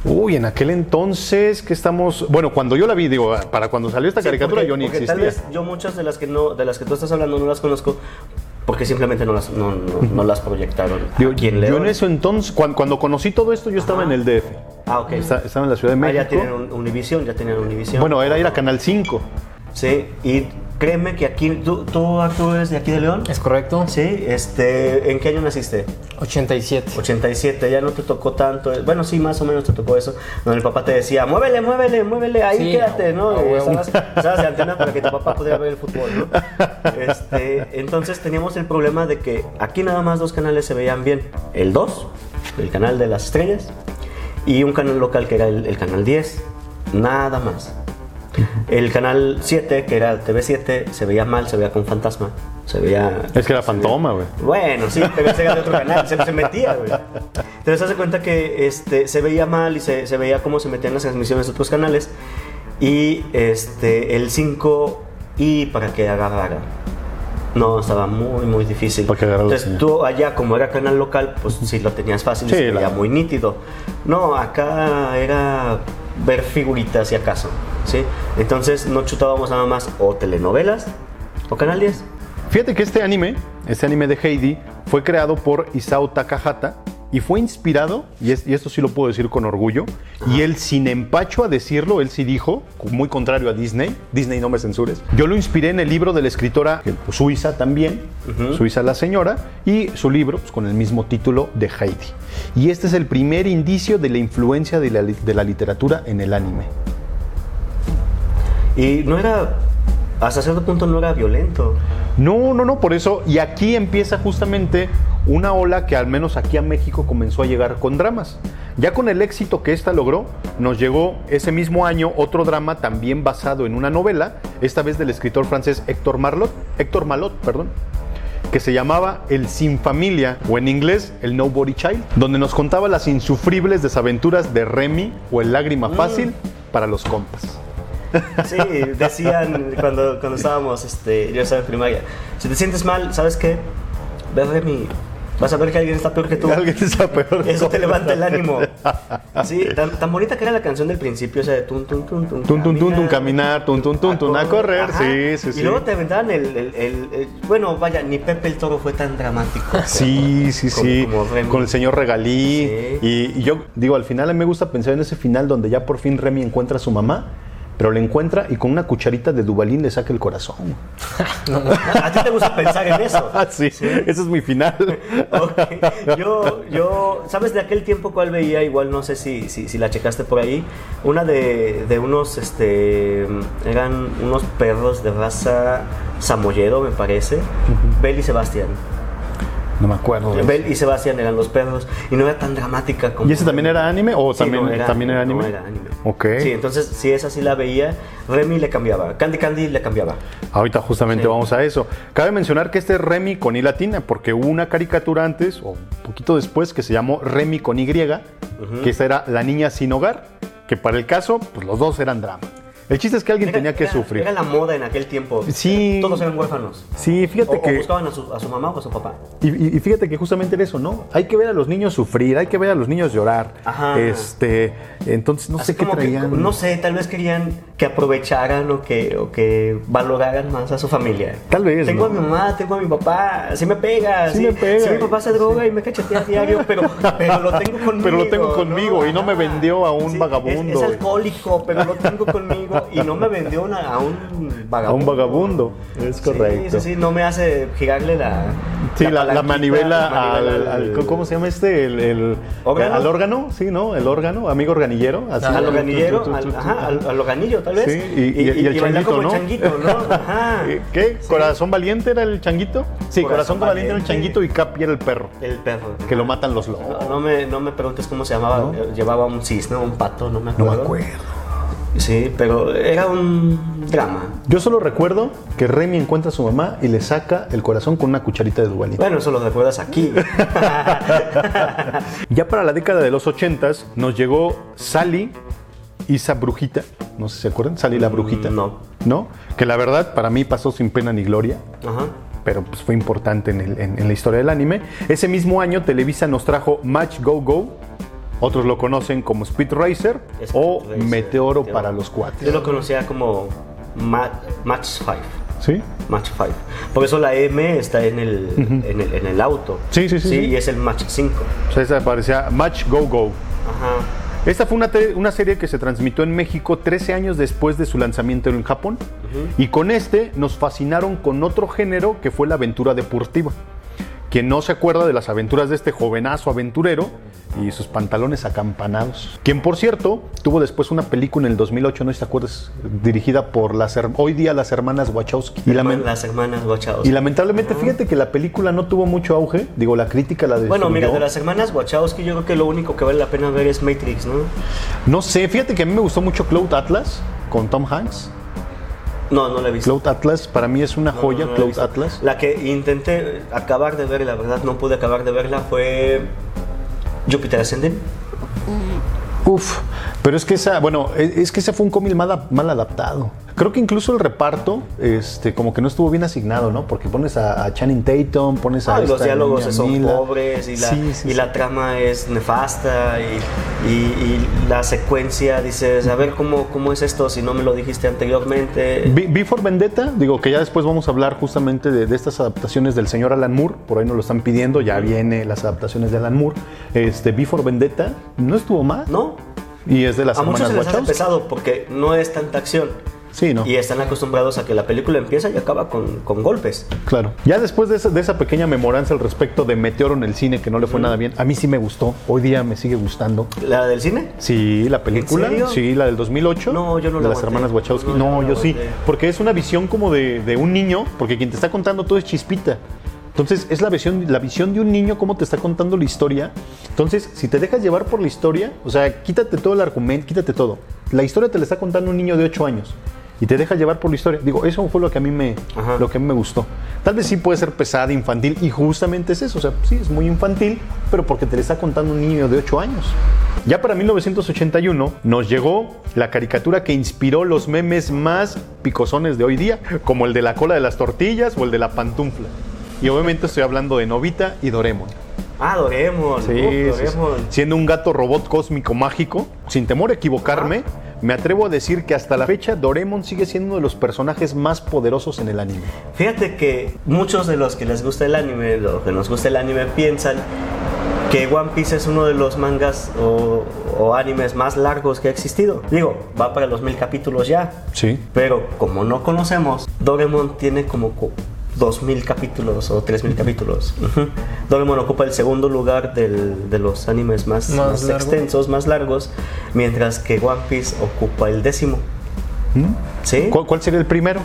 Uy, en aquel entonces que estamos, bueno, cuando yo la vi, digo, para cuando salió esta Sí, caricatura porque- yo ni porque existía. Tal vez yo muchas de las que no, de las que tú estás hablando no las conozco porque simplemente no las, no, no- no las proyectaron. Digo, yo en eso entonces, cuando, cuando conocí todo esto, yo estaba Ajá. en el DF. Ah, ok. Esta- Estaba en la Ciudad de Ah, México. ya tienen un- Univisión, ya tienen Univisión. Bueno, era ir a Canal 5. Sí, y créeme que aquí, ¿tú, tú Arturo, eres de aquí de León? ¿Es correcto? Sí, este, ¿en qué año naciste? 87. 87, ya no te tocó tanto. Bueno, sí, más o menos te tocó eso. Donde el papá te decía, muévele, muévele, muévele, ahí Sí, quédate, ¿no? Y huevo. Estabas, estabas de antena para que tu papá pudiera ver el fútbol, ¿no? Este, entonces teníamos el problema de que aquí nada más dos canales se veían bien. El 2, el canal de las estrellas, y un canal local que era el, el canal 10. Nada más. El canal 7, que era TV7, se veía mal, se veía con fantasma. Se veía. Es que era fantoma, güey. bueno, sí, pero ese era de otro canal, se, se metía, güey. Entonces, hace cuenta que este, se veía mal y se, se veía cómo se metían las transmisiones de otros canales. Y este, el 5, y para que agarrara. No, estaba muy, muy difícil. Entonces, señal. tú allá, como era canal local, pues sí lo tenías fácil Sí, se veía la- muy nítido. No, acá era ver figuritas, si acaso. ¿sí? Entonces, no chutábamos nada más o telenovelas o Canal 10. Fíjate que este anime, este anime de Heidi, fue creado por Isao Takahata y fue inspirado, y, es- y esto sí lo puedo decir con orgullo, y él sin empacho a decirlo, él sí dijo, muy contrario a Disney, Disney no me censures, yo lo inspiré en el libro de la escritora eh, suiza también, Suiza la señora, y su libro pues, con el mismo título de Heidi. Y este es el primer indicio de la influencia de la, de la literatura en el anime. Y no era, hasta cierto punto no era violento. No, no, no, por eso, y aquí empieza justamente una ola que al menos aquí a México comenzó a llegar con dramas. Ya con el éxito que esta logró, nos llegó ese mismo año otro drama también basado en una novela, esta vez del escritor francés Héctor Marlot, Héctor Malot, perdón, que se llamaba El Sin Familia, o en inglés El Nobody Child, donde nos contaba las insufribles desaventuras de Remy o el Lágrima Fácil para los compas. Sí, decían cuando, cuando estábamos, este, yo estaba en primaria, si te sientes mal, ¿sabes qué? Ve Remy, vas a ver que alguien está peor que tú. Alguien está peor. Eso te levanta el ánimo. Sí, tan, tan bonita que era la canción del principio, o sea, de tun, tun, tun, tun, Tun, tun, tun, tun, caminar, tun, tun, tun, tun, a correr, Ajá. sí, sí, sí. Y luego te aventaban el, el- el- el- Bueno, vaya, ni Pepe el Toro fue tan dramático. Sí, sí, Como- sí. como. Con el señor Regalí. Sí. Y, y yo digo, al final a mí me gusta pensar en ese final donde ya por fin Remy encuentra a su mamá, pero le encuentra y con una cucharita de Dubalín le saca el corazón. ¿A ti te gusta pensar en eso? Ah, sí, ese es mi final. Ok. Yo, yo, ¿sabes de aquel tiempo cuál veía? Igual no sé si, si, si la checaste por ahí. Una de, de unos, este, eran unos perros de raza samoyedo, me parece. Bel y Sebastián. No me acuerdo. Bel y Sebastián eran los perros y no era tan dramática como. ¿Y ese también era anime o Sí, también, no, era también era anime? No era anime. Ok. Sí, entonces si esa sí la veía, Remy le cambiaba. Candy Candy le cambiaba. Ahorita justamente Sí. vamos a eso. Cabe mencionar que este es Remy con I latina, porque hubo una caricatura antes, o un poquito después, que se llamó Remy con Y, que esta era la niña sin hogar, que para el caso, pues los dos eran drama. El chiste es que alguien Era- tenía que era- sufrir. Era la moda en aquel tiempo. Sí. Todos eran huérfanos. Sí, fíjate O, o que... buscaban a su, a su mamá o a su papá. Y, y- y fíjate que justamente era eso, ¿no? Hay que ver a los niños sufrir, hay que ver a los niños llorar. Ajá. Este, entonces no Así sé qué como que, traían. no sé, tal vez querían que aprovecharan o que, o que valoraran más a su familia. Tal vez, Tengo ¿no? a mi mamá, tengo a mi papá, sí me pega. Sí me pega. Sí, mi papá se droga y me cachetea diario, pero, pero lo tengo conmigo. Pero lo tengo conmigo y no me vendió a un Sí, vagabundo. Es, es alcohólico, pero lo tengo conmigo y no me vendió una- a un A vagabundo. un vagabundo, es Sí, correcto. Sí, sí, no me hace girarle la. Sí, la, manivela, la al, ¿Cómo se llama este? El, el- ¿Órgano? Al órgano, sí, ¿no? El órgano, amigo organillero. Así. Al organillero, al, ajá, al, al organillo tal vez. Sí, y, y- y el changuito, como ¿no? el changuito, ¿no? Ajá. ¿Qué? Sí. ¿Corazón valiente era el changuito? Sí, Corazón corazón, valiente era el changuito y Capi era el perro. El perro. Que lo matan los lobos. No, no me, no me preguntes cómo se llamaba. ¿No? Llevaba un cisne, un pato, no me No acuerdo. me acuerdo. Sí, pero era un drama. Yo solo recuerdo que Remy encuentra a su mamá y le saca el corazón con una cucharita de Duvalín. Bueno, eso lo recuerdas aquí. Ya para la década de los 80 nos llegó Sally, esa brujita, no sé si se acuerdan, Sally la brujita. Mm, no. ¿No? Que la verdad para mí pasó sin pena ni gloria, Ajá. pero pues fue importante en, el- en- en la historia del anime. Ese mismo año Televisa nos trajo Match Go Go, otros lo conocen como Speed Racer Speed o Racer, Meteoro para los Yo cuates. lo conocía como Ma- Match 5. ¿Sí? Match 5. Por eso la M está en el, en el, en el auto. Sí, sí, sí, Sí, y es el Match 5. O sea, esa parecía Match Go Go. Ajá. Esta fue una, una serie que se transmitió en México 13 años después de su lanzamiento en Japón. Y con este nos fascinaron con otro género que fue la aventura deportiva. Quien no se acuerda de las aventuras de este jovenazo aventurero y sus pantalones acampanados. Quien, por cierto, tuvo después una película en el 2008, no sé si te acuerdas, dirigida por las, hoy día las hermanas Wachowski. Y, Las hermanas Wachowski. y lamentablemente, fíjate que la película no tuvo mucho auge. Digo, la crítica la Bueno, mira, destruyó. de las hermanas Wachowski yo creo que lo único que vale la pena ver es Matrix, ¿no? No sé, fíjate que a mí me gustó mucho Cloud Atlas con Tom Hanks. No, no la he visto. Cloud Atlas para mí es una joya, no Cloud. Atlas. La que intenté acabar de ver, la verdad no pude acabar de verla, fue Jupiter Ascending. Uf, pero es que esa, bueno, es, es que ese fue un cómic mal, mal adaptado. Creo que incluso el reparto, este, como que no estuvo bien asignado, ¿no? Porque pones a, a Channing Tatum, pones a Ah, los diálogos son Mila. pobres y, la, Sí, sí, y la trama es nefasta y, y- y la secuencia dices, a ver cómo, cómo es esto si no me lo dijiste anteriormente. Vi- for Vendetta, digo que ya después vamos a hablar justamente de, de estas adaptaciones del señor Alan Moore, por ahí nos lo están pidiendo, ya viene las adaptaciones de Alan Moore. Este, Vi for Vendetta no estuvo mal. ¿No? Y es de las A muchos se les hace pesado porque no es tanta acción. Sí, ¿no? Y están acostumbrados a que la película empieza y acaba con, con golpes. Claro. Ya después de esa, de esa pequeña memoranza al respecto de Meteoro en el cine, que no le fue nada bien, a mí sí me gustó. Hoy día me sigue gustando. ¿La del cine? Sí, la película. serio? Sí, la del 2008. No, yo no De la las aguanté. hermanas Wachowski. No, No, yo sí. Porque es una visión como de, de un niño, porque quien te está contando todo es chispita. Entonces, es la visión, la visión de un niño, cómo te está contando la historia. Entonces, si te dejas llevar por la historia, o sea, quítate todo el argumento, quítate todo. La historia te la está contando un niño de 8 años. Y te dejas llevar por la historia. Digo, eso fue lo que a mí me, Ajá. lo que a mí me gustó. Tal vez sí puede ser pesada, infantil, y justamente es eso. O sea, sí, es muy infantil, pero porque te la está contando un niño de 8 años. Ya para 1981 nos llegó la caricatura que inspiró los memes más picosones de hoy día, como el de la cola de las tortillas o el de la pantufla. Y obviamente estoy hablando de Novita y Doremon. Ah, Doraemon. Sí, uf. Doraemon. Siendo un gato robot cósmico mágico, sin temor a equivocarme, me atrevo a decir que hasta la fecha Doremon sigue siendo uno de los personajes más poderosos en el anime. Fíjate que muchos de los que les gusta el anime, los que nos gusta el anime, piensan que One Piece es uno de los mangas o, o animes más largos que ha existido. Digo, va para los mil capítulos ya. Sí. Pero como no conocemos, Doraemon tiene como co- 2000 capítulos o 3000 capítulos. Doraemon ocupa el segundo lugar del- de los animes más, Más más largo. extensos, más largos, mientras que One Piece ocupa el décimo. ¿Sí? ¿Cuál, cuál sería el primero?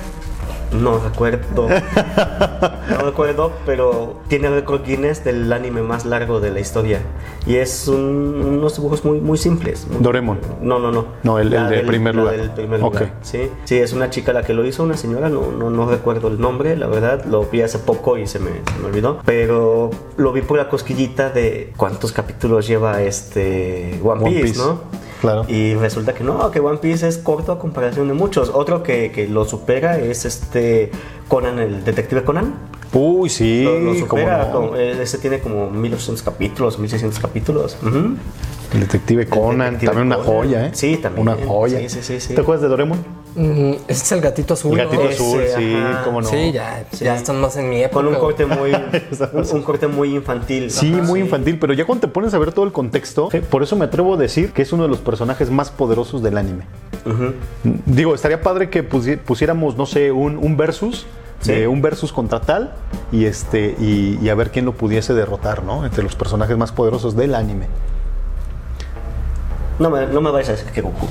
No recuerdo. No recuerdo, pero tiene récord Guinness del anime más largo de la historia. Y es un- unos dibujos muy, muy simples. Muy- Doraemon. No, no, no. No, el- el de del- primer lugar. del primer lugar. Sí, sí, es una chica la que lo hizo, una señora, no, no, no recuerdo el nombre, la verdad. Lo vi hace poco y se me, se me olvidó. Pero lo vi por la cosquillita de cuántos capítulos lleva este One One Piece, Piece. ¿no? Claro. Y resulta que no, que One Piece es corto a comparación de muchos. Otro que, que lo supera es este Conan, el detective Conan. Uy, sí, Lo, supera. no. eh, ese tiene como 1800 capítulos, 1600 capítulos. Ujú. El detective Conan, detective también una joya, ¿eh? Sí, también. Una joya. Sí, sí, sí, sí. ¿Te acuerdas de Doraemon? Mm, ese es el gatito azul. El gatito ¿no? Ese, azul, sí, ajá. cómo no. Sí, ya, Sí. ya están más en mi época. Con un corte muy, un, un corte muy infantil. Sí, Ajá, muy infantil, pero ya cuando te pones a ver todo el contexto, eh, por eso me atrevo a decir que es uno de los personajes más poderosos del anime. Digo, estaría padre que pusi- pusiéramos, no sé, un, un versus, Sí. de un versus contra tal, y este, y, y a ver quién lo pudiese derrotar, ¿no? Entre los personajes más poderosos del anime. No me, no me vayas a decir que Goku.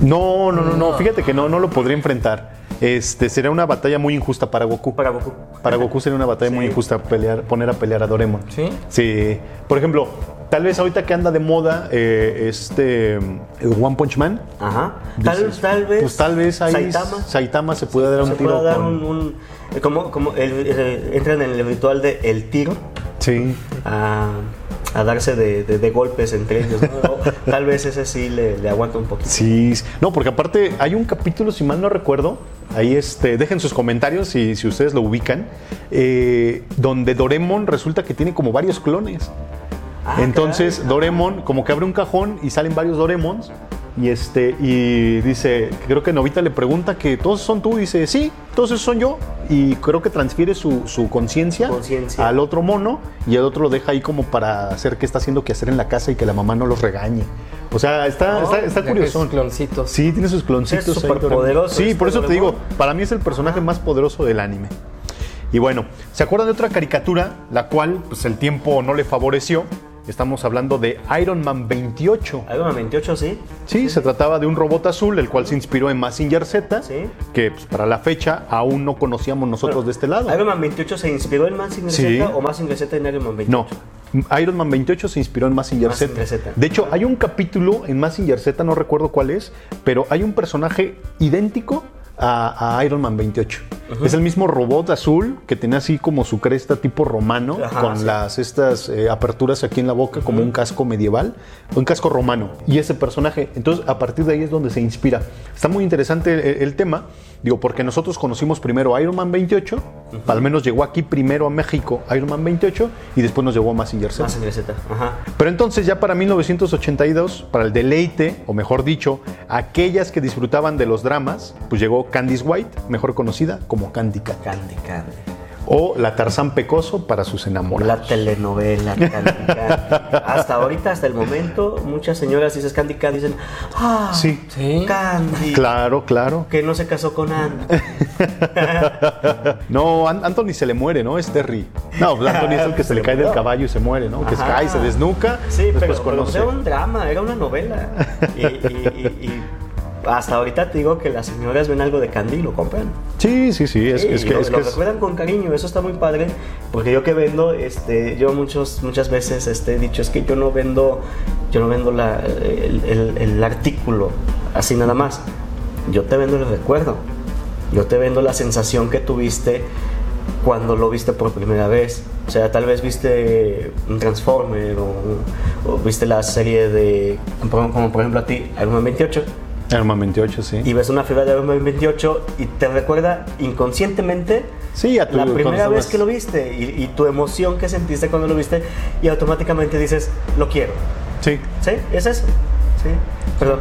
No, no, no, no, fíjate que no, no lo podría enfrentar. Este, sería una batalla muy injusta para Goku. Para Goku. Para Goku sería una batalla muy Sí. injusta pelear, poner a pelear a Doremon. ¿Sí? Sí. Por ejemplo, tal vez ahorita que anda de moda eh, este el One Punch Man. Ajá. Tal, dices, tal vez. Pues tal vez ahí Saitama. Saitama se puede dar un se tiro puede dar con- un, un- como, como el- eh, entran en el ritual de el tiro Sí. a, a darse de, de- de golpes entre ellos. ¿no? Tal vez ese sí le, le aguanta un poquito. Sí, no, porque aparte hay un capítulo, si mal no recuerdo, ahí este, dejen sus comentarios si, si ustedes lo ubican, eh, donde Doremon resulta que tiene como varios clones. Ah, Entonces caray. Doremon como que abre un cajón y salen varios Doremons y este y dice, creo que Novita le pregunta que todos son tú, dice, sí, todos esos son yo y creo que transfiere su, su conciencia al otro mono y el otro lo deja ahí como para hacer que está haciendo que hacer en la casa y que la mamá no los regañe. O sea, está, está, está curioso. es cloncitos. Sí, tiene sus cloncitos. Es Sí, este por eso te digo, para mí es el personaje más poderoso del anime. Y bueno, ¿se acuerdan de otra caricatura, la cual pues, el tiempo no le favoreció? Estamos hablando de Iron Man 28. Iron Man 28, sí. Sí, se trataba de un robot azul, el cual se inspiró en Mazinger Z, Sí. que pues, para la fecha aún no conocíamos nosotros de este lado. Iron Man 28 se inspiró en Mazinger Sí. Z o Mazinger Z en Iron Man 28. No, Iron Man 28 se inspiró en Mazinger Z. Mazinger Z. De hecho, hay un capítulo en Mazinger Z, no recuerdo cuál es, pero hay un personaje idéntico a, a Iron Man 28. Es el mismo robot azul que tenía así como su cresta tipo romano, Ajá, con sí. las estas eh, aperturas aquí en la boca, como un casco medieval, un casco romano. Y ese personaje, entonces a partir de ahí es donde se inspira. Está muy interesante el, el tema, digo, porque nosotros conocimos primero a Iron Man 28, al menos llegó aquí primero a México Iron Man 28 y después nos llegó a Mazinger Z. Mazinger Z, ajá. Pero entonces ya para 1982, para el deleite, o mejor dicho, aquellas que disfrutaban de los dramas, pues llegó Candice White, mejor conocida como Candy Cat. Candy Candy. O la Tarzán Pecoso para sus La enamorados. telenovela Candy Candy. Hasta ahorita, hasta el momento, muchas señoras dices Candy Candy dicen, ah, Sí. Sí. Candy. Claro, claro. Que no se casó con Anne. No, An- Anthony se le muere, ¿no? Es Terry. No, pues Anthony es el que se le cae del caballo y se muere, ¿no? Que se cae, se desnuca, Sí, pero, pero, pues, era un drama, era una novela. Y, y- y- y hasta ahorita te digo que las señoras ven algo de Candy y lo compran. Sí, sí, sí, es, Sí, es que, lo, es, lo que es- recuerdan con cariño, eso está muy padre, porque yo que vendo, este, yo muchos, muchas veces este, he dicho, es que yo no vendo, yo no vendo la- el, el- el artículo así nada más, yo te vendo el recuerdo, yo te vendo la sensación que tuviste cuando lo viste por primera vez, o sea, tal vez viste un Transformer o, o viste la serie de, como, como por ejemplo a ti, Iron Man 28, Iron Man 28, sí. y ves una figura de Iron Man 28 y te recuerda inconscientemente Sí, a tu- la primera vez que lo viste y, y tu emoción que sentiste cuando lo viste y automáticamente dices, lo quiero. Sí, ¿Sí? ¿Es eso? Sí. Perdón.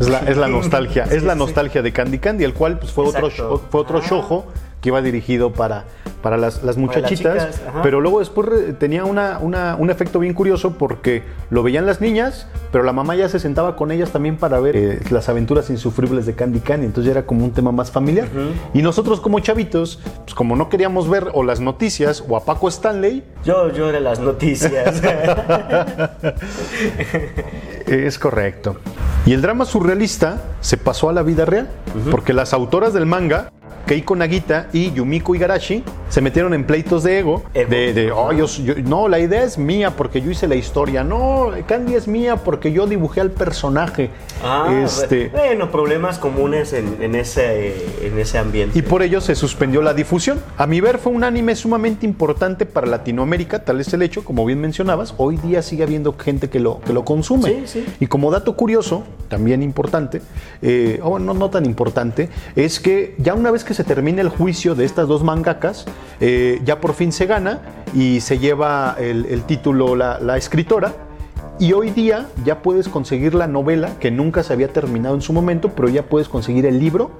Es la, es la nostalgia, Sí, es la sí. nostalgia de Candy Candy, el cual pues, fue otro, Exacto. fue otro Ah. shojo que iba dirigido para, para las, las muchachitas, chicas, pero luego después tenía una, una- un efecto bien curioso porque lo veían las niñas, pero la mamá ya se sentaba con ellas también para ver eh, las aventuras insufribles de Candy Candy, entonces ya era como un tema más familiar. Y nosotros como chavitos, pues como no queríamos ver o las noticias o a Paco Stanley, Yo, yo era las noticias. Es correcto. Y el drama surrealista se pasó a la vida real, porque las autoras del manga, Keiko Nagita y Yumiko Igarashi, se metieron en pleitos de ego, de, de, "Oh, yo- yo- no, la idea es mía porque yo hice la historia, no, Candy es mía porque yo dibujé al personaje. Ah, este, bueno, problemas comunes en, en ese, en ese ambiente. y por ello se suspendió la difusión. A mi ver, fue un anime sumamente importante para Latinoamérica, tal es el hecho, como bien mencionabas, hoy día sigue habiendo gente que lo, que lo consume. Sí, sí. Y como dato curioso, también importante, eh, o no, no tan importante, es que ya una vez que se termina el juicio de estas dos mangakas, eh, ya por fin se gana y se lleva el, título la escritora. Y hoy día ya puedes conseguir la novela que nunca se había terminado en su momento, pero ya puedes conseguir el libro.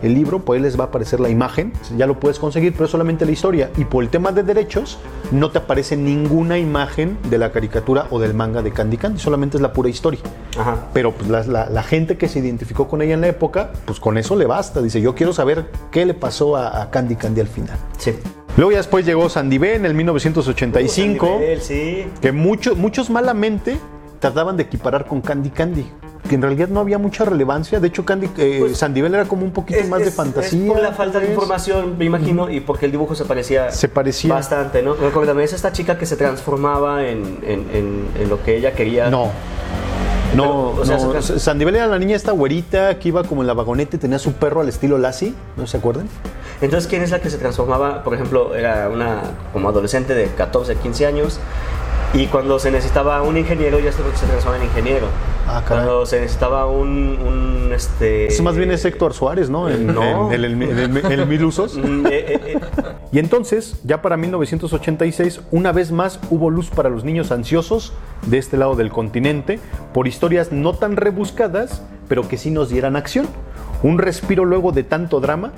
El libro, pues ahí les va a aparecer la imagen, ya lo puedes conseguir, pero es solamente la historia. Y por el tema de derechos, no te aparece ninguna imagen de la caricatura o del manga de Candy Candy, solamente es la pura historia. Ajá. Pero pues la, la- la gente que se identificó con ella en la época, pues con eso le basta. Dice, yo quiero saber qué le pasó a, a Candy Candy al final. Sí. Luego ya después llegó Sandy B en el 1985 Uh, nivel, sí. que muchos muchos malamente trataban de equiparar con Candy Candy, que en realidad no había mucha relevancia. De hecho, Candy eh, Pues, Sandivel era como un poquito Es- más de fantasía. Es por la falta de información, me imagino, y porque el dibujo se parecía, Se parecía. bastante, ¿no? Recuérdame, es esta chica que se transformaba en, en- en- en lo que ella quería. No. No, Pero, o sea, no. Sandivel era la niña esta güerita que iba como en la vagoneta y tenía su perro al estilo Lassie, ¿no se acuerdan? Entonces, ¿quién es la que se transformaba? Por ejemplo, era una como adolescente de 14, 15 años. Y cuando se necesitaba un ingeniero, ya se, se transformaba en ingeniero. Ah. Cuando se necesitaba un, un, este... Eso más bien es Héctor Suárez, ¿no? En, No. en- en el, en el- en el Mil Usos. Mm, eh, eh, eh, Y entonces, ya para 1986, una vez más hubo luz para los niños ansiosos de este lado del continente por historias no tan rebuscadas, pero que sí nos dieran acción. Un respiro luego de tanto drama.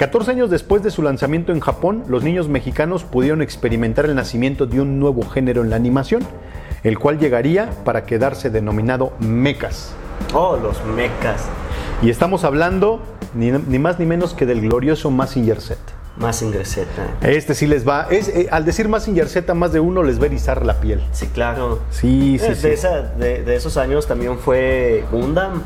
14 años después de su lanzamiento en Japón, los niños mexicanos pudieron experimentar el nacimiento de un nuevo género en la animación. el cual llegaría para quedarse denominado Mecas. Oh, los mechas. Y estamos hablando ni, ni más ni menos que del glorioso Massinger Z. Más ingreseta. Este sí les va, es, eh, al decir Massinger Z, más de uno les va a erizar la piel. Sí, claro. Sí, sí, Eh, sí. de, esa- de- de esos años también fue Gundam,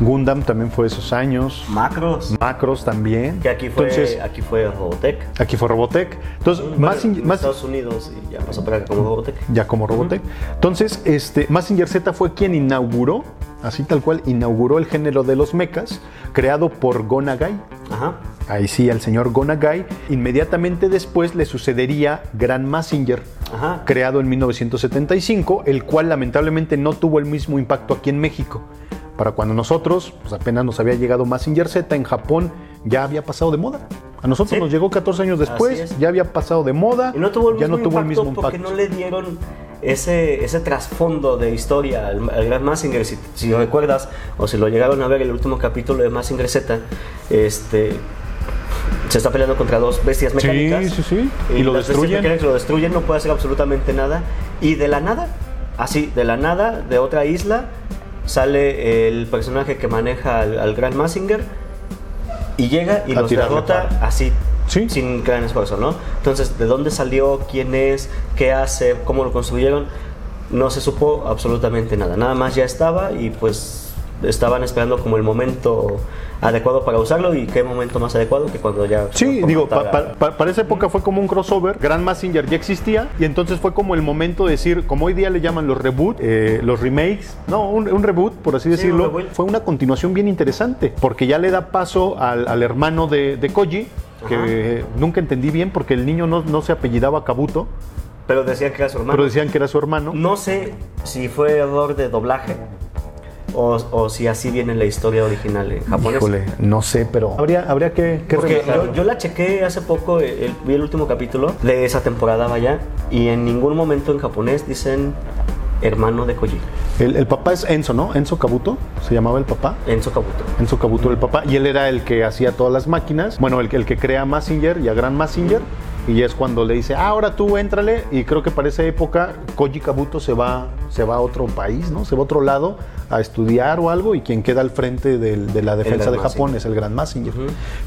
Gundam también fue esos años. Macros, Macros también. que aquí fue, Entonces, aquí fue Robotech. aquí fue Robotech. Entonces, en Mass- Estados Unidos y ya pasó para acá como Robotech. ya como Robotech. Entonces, este, Massinger Z fue quien inauguró, así tal cual, inauguró el género de los mechas, creado por Go Nagai. Ajá. Ahí sí, al señor Go Nagai. Inmediatamente después le sucedería Grand Massinger, Ajá. creado en 1975, el cual lamentablemente no tuvo el mismo impacto aquí en México. Para cuando nosotros, pues apenas nos había llegado Massinger Z, en Japón ya había pasado de moda. A nosotros Sí. nos llegó 14 años después, ya había pasado de moda, Y no tuvo el ya mismo, no tuvo el impacto mismo porque impacto. no le dieron ese, ese trasfondo de historia al, al Gran Massinger. Si, si recuerdas, o si lo llegaron a ver el último capítulo de Massinger Z, este, se está peleando contra dos bestias Sí, mecánicas. sí, sí. Y, Y lo las bestias destruyen. mecánicas lo destruyen, no puede hacer absolutamente nada. Y de la nada, así, de la nada, de otra isla, sale el personaje que maneja al, al Gran Massinger y llega y A los derrota así, Sí. sin gran esfuerzo, ¿no? Entonces, ¿de dónde salió? ¿Quién es? ¿Qué hace? ¿Cómo lo construyeron? No se supo absolutamente nada. Nada más ya estaba y pues estaban esperando como el momento adecuado para usarlo y qué momento más adecuado que cuando ya... Sí, digo, pa- formatara. pa- pa- para esa época fue como un crossover. Grand Massinger ya existía y entonces fue como el momento de decir, como hoy día le llaman los reboot, eh, los remakes, no, un, un reboot, por así decirlo, fue una continuación bien interesante porque ya le da paso al, al hermano de, de Koji, que nunca entendí bien porque el niño no, no se apellidaba Kabuto, Pero decían que era su hermano. pero decían que era su hermano. No sé si fue error de doblaje o, o si así viene la historia original en japonés. Híjole, no sé, pero habría, habría que, que Porque yo, yo la chequé hace poco, el- el- vi el último capítulo de esa temporada, vaya, y en ningún momento en japonés dicen hermano de Koji, el, el papá es Enzo, ¿no? Enzo Kabuto, se llamaba el papá. Enzo Kabuto. Enzo Kabuto el papá, y él era el que hacía todas las máquinas, bueno, el, que- el que crea Massinger y a Gran Massinger, y es cuando le dice, ah, ahora tú éntrale, y creo que para esa época Koji Kabuto se va, se va a otro país, ¿no? Se va a otro lado a estudiar o algo, y quien queda al frente del- de la defensa de Japón es el Gran Massinger.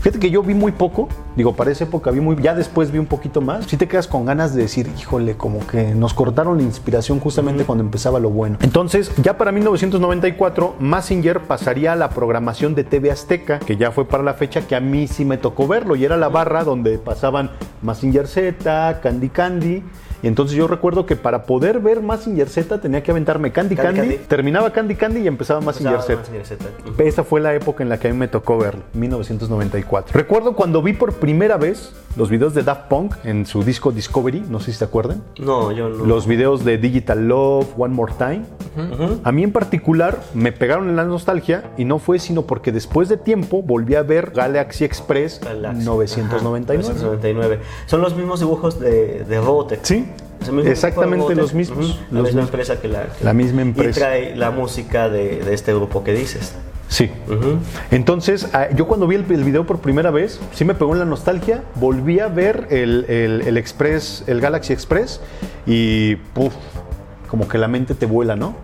Fíjate que yo vi muy poco, digo, para esa época vi muy, ya después vi un poquito más, si te quedas con ganas de decir, híjole, como que nos cortaron la inspiración justamente cuando empezaba lo bueno. Entonces, ya para 1994, Massinger pasaría a la programación de TV Azteca, que ya fue para la fecha que a mí sí me tocó verlo, y era la barra donde pasaban Massinger Z, Candy Candy. Y entonces yo recuerdo que para poder ver Massinger Z tenía que aventarme Candy Candy Candy, Candy. terminaba Candy Candy y empezaba Massinger Z. Mazinger Z. Esta fue la época en la que a mí me tocó verlo, 1994. Recuerdo cuando vi por primera vez los videos de Daft Punk en su disco Discovery, no sé si se acuerdan. No, yo no. Los videos de Digital Love, One More Time. A mí en particular me pegaron en la nostalgia y no fue sino porque después de tiempo volví a ver Galaxy Express Galaxy. 999. Ajá, 999. Son los mismos dibujos de, de Robotech. Sí, mismo exactamente los mismos. La los misma mismos. empresa que la... que- La misma empresa. Y trae la música de, de este grupo que dices. Sí. Entonces, ah, yo cuando vi el, el video por primera vez, sí me pegó en la nostalgia, volví a ver el, el- el Express, el Galaxy Express, y puf, como que la mente te vuela, ¿no?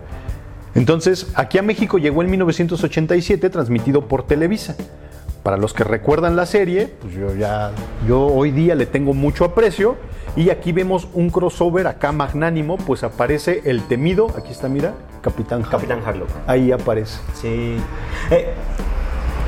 Entonces, aquí a México llegó en 1987, transmitido por Televisa. Para los que recuerdan la serie, pues yo ya, yo hoy día le tengo mucho aprecio. Y aquí vemos un crossover acá magnánimo, pues aparece el temido, aquí está, mira, Capitán Harlock. Capitán Harlock. Ahí aparece. Sí. Eh,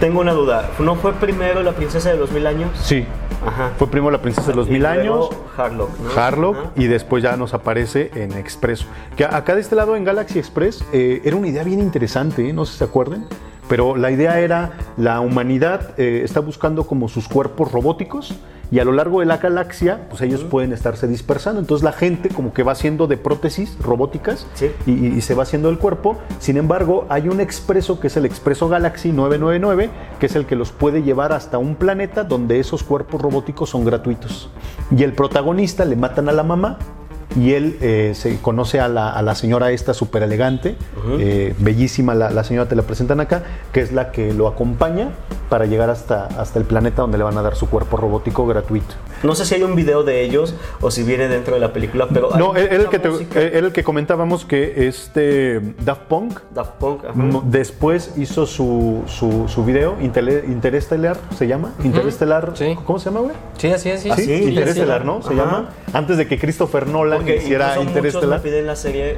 tengo una duda. ¿No fue primero la princesa de los mil años? Sí, Ajá. Fue primero la princesa de los Y mil años, Harlock, ¿no? Harlock, Ajá. y después ya nos aparece en Expreso. Que acá de este lado en Galaxy Express eh, era una idea bien interesante, ¿eh? no sé si se acuerden, pero la idea era la humanidad eh, está buscando como sus cuerpos robóticos y a lo largo de la galaxia, pues ellos pueden estarse dispersando. Entonces la gente como que va haciendo de prótesis robóticas Sí. y- y se va haciendo el cuerpo. Sin embargo, hay un expreso que es el Expreso Galaxy 999, que es el que los puede llevar hasta un planeta donde esos cuerpos robóticos son gratuitos. Y el protagonista le matan a la mamá y él eh, se conoce a la, a la señora esta súper elegante, eh, bellísima la, la señora, te la presentan acá, que es la que lo acompaña para llegar hasta, hasta el planeta donde le van a dar su cuerpo robótico gratuito. No sé si hay un video de ellos o si viene dentro de la película, pero. No, era el, que te- el que comentábamos que este Daft Punk Daft Punk, ajá. después hizo su, su, su video, Interestelar, ¿se llama? Interestelar, Sí. ¿cómo se llama, güey? Sí, así es, sí. Sí, sí, Interestelar, ¿no? Se Ajá. llama. Antes de que Christopher Nolan Porque hiciera incluso muchos me Interestelar. piden la serie,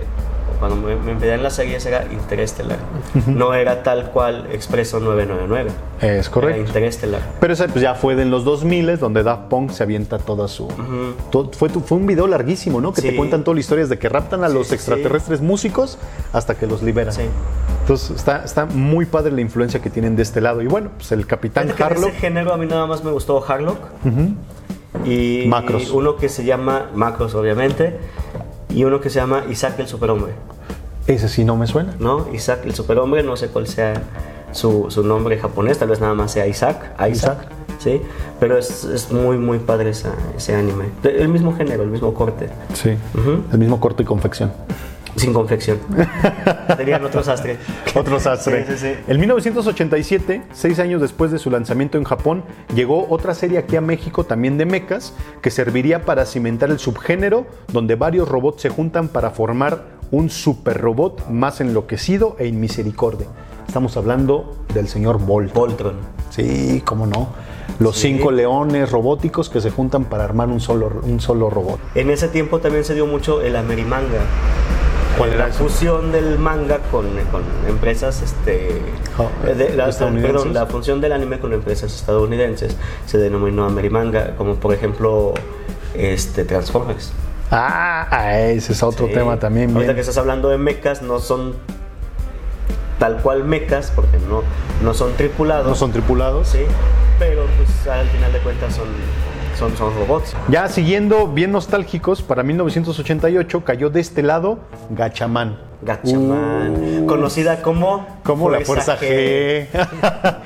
cuando me, me pedían la serie era Interestelar. No era tal cual Expreso 999. Es Era correcto. Interestelar. Pero ese pues, ya fue en los 2000 donde Daft Punk se avienta toda su... todo- fue, fue un video larguísimo, ¿no? Que te Sí. cuentan todas las historias de que raptan a Sí, los sí, extraterrestres músicos hasta que los liberan. Sí. Entonces está, está muy padre la influencia que tienen de este lado. Y bueno, pues el Capitán Harlock. ese género a mí nada más me gustó Harlock. Y Macros. uno que se llama Macros, obviamente. Y uno que se llama Isaac el Superhombre. Ese sí no me suena. ¿No? Isaac el Superhombre, no sé cuál sea su, su nombre japonés, tal vez nada más sea Isaac. Isaac. Isaac. Sí, pero es, es muy, muy padre esa- ese anime. El mismo género, el mismo corte. Sí. El mismo corte y confección. Sin confección. Serían otro sastre. Otro sastre. Sí, sí, sí. En 1987, seis años después de su lanzamiento en Japón, llegó otra serie aquí a México, también de mechas, que serviría para cimentar el subgénero, donde varios robots se juntan para formar un super robot más enloquecido e inmisericordia. Estamos hablando del señor Bolt. Voltron. Sí, cómo no. Los Sí. cinco leones robóticos que se juntan para armar un solo, un solo robot. En ese tiempo también se dio mucho el Amerimanga. ¿Cuál era la fusión del manga con, con empresas este Oh, eh, de- la, perdón, la función del anime con empresas estadounidenses se denominó Amerimanga como por ejemplo este Transformers Ah, ah, ese es otro Sí. tema también. ahorita bien. que estás hablando de mechas no son tal cual mechas porque no no son tripulados No son tripulados. sí pero pues al final de cuentas son son, son robots Ya siguiendo bien nostálgicos, para 1988 cayó de este lado Gachaman. Gatchaman conocida como Como la Fuerza G.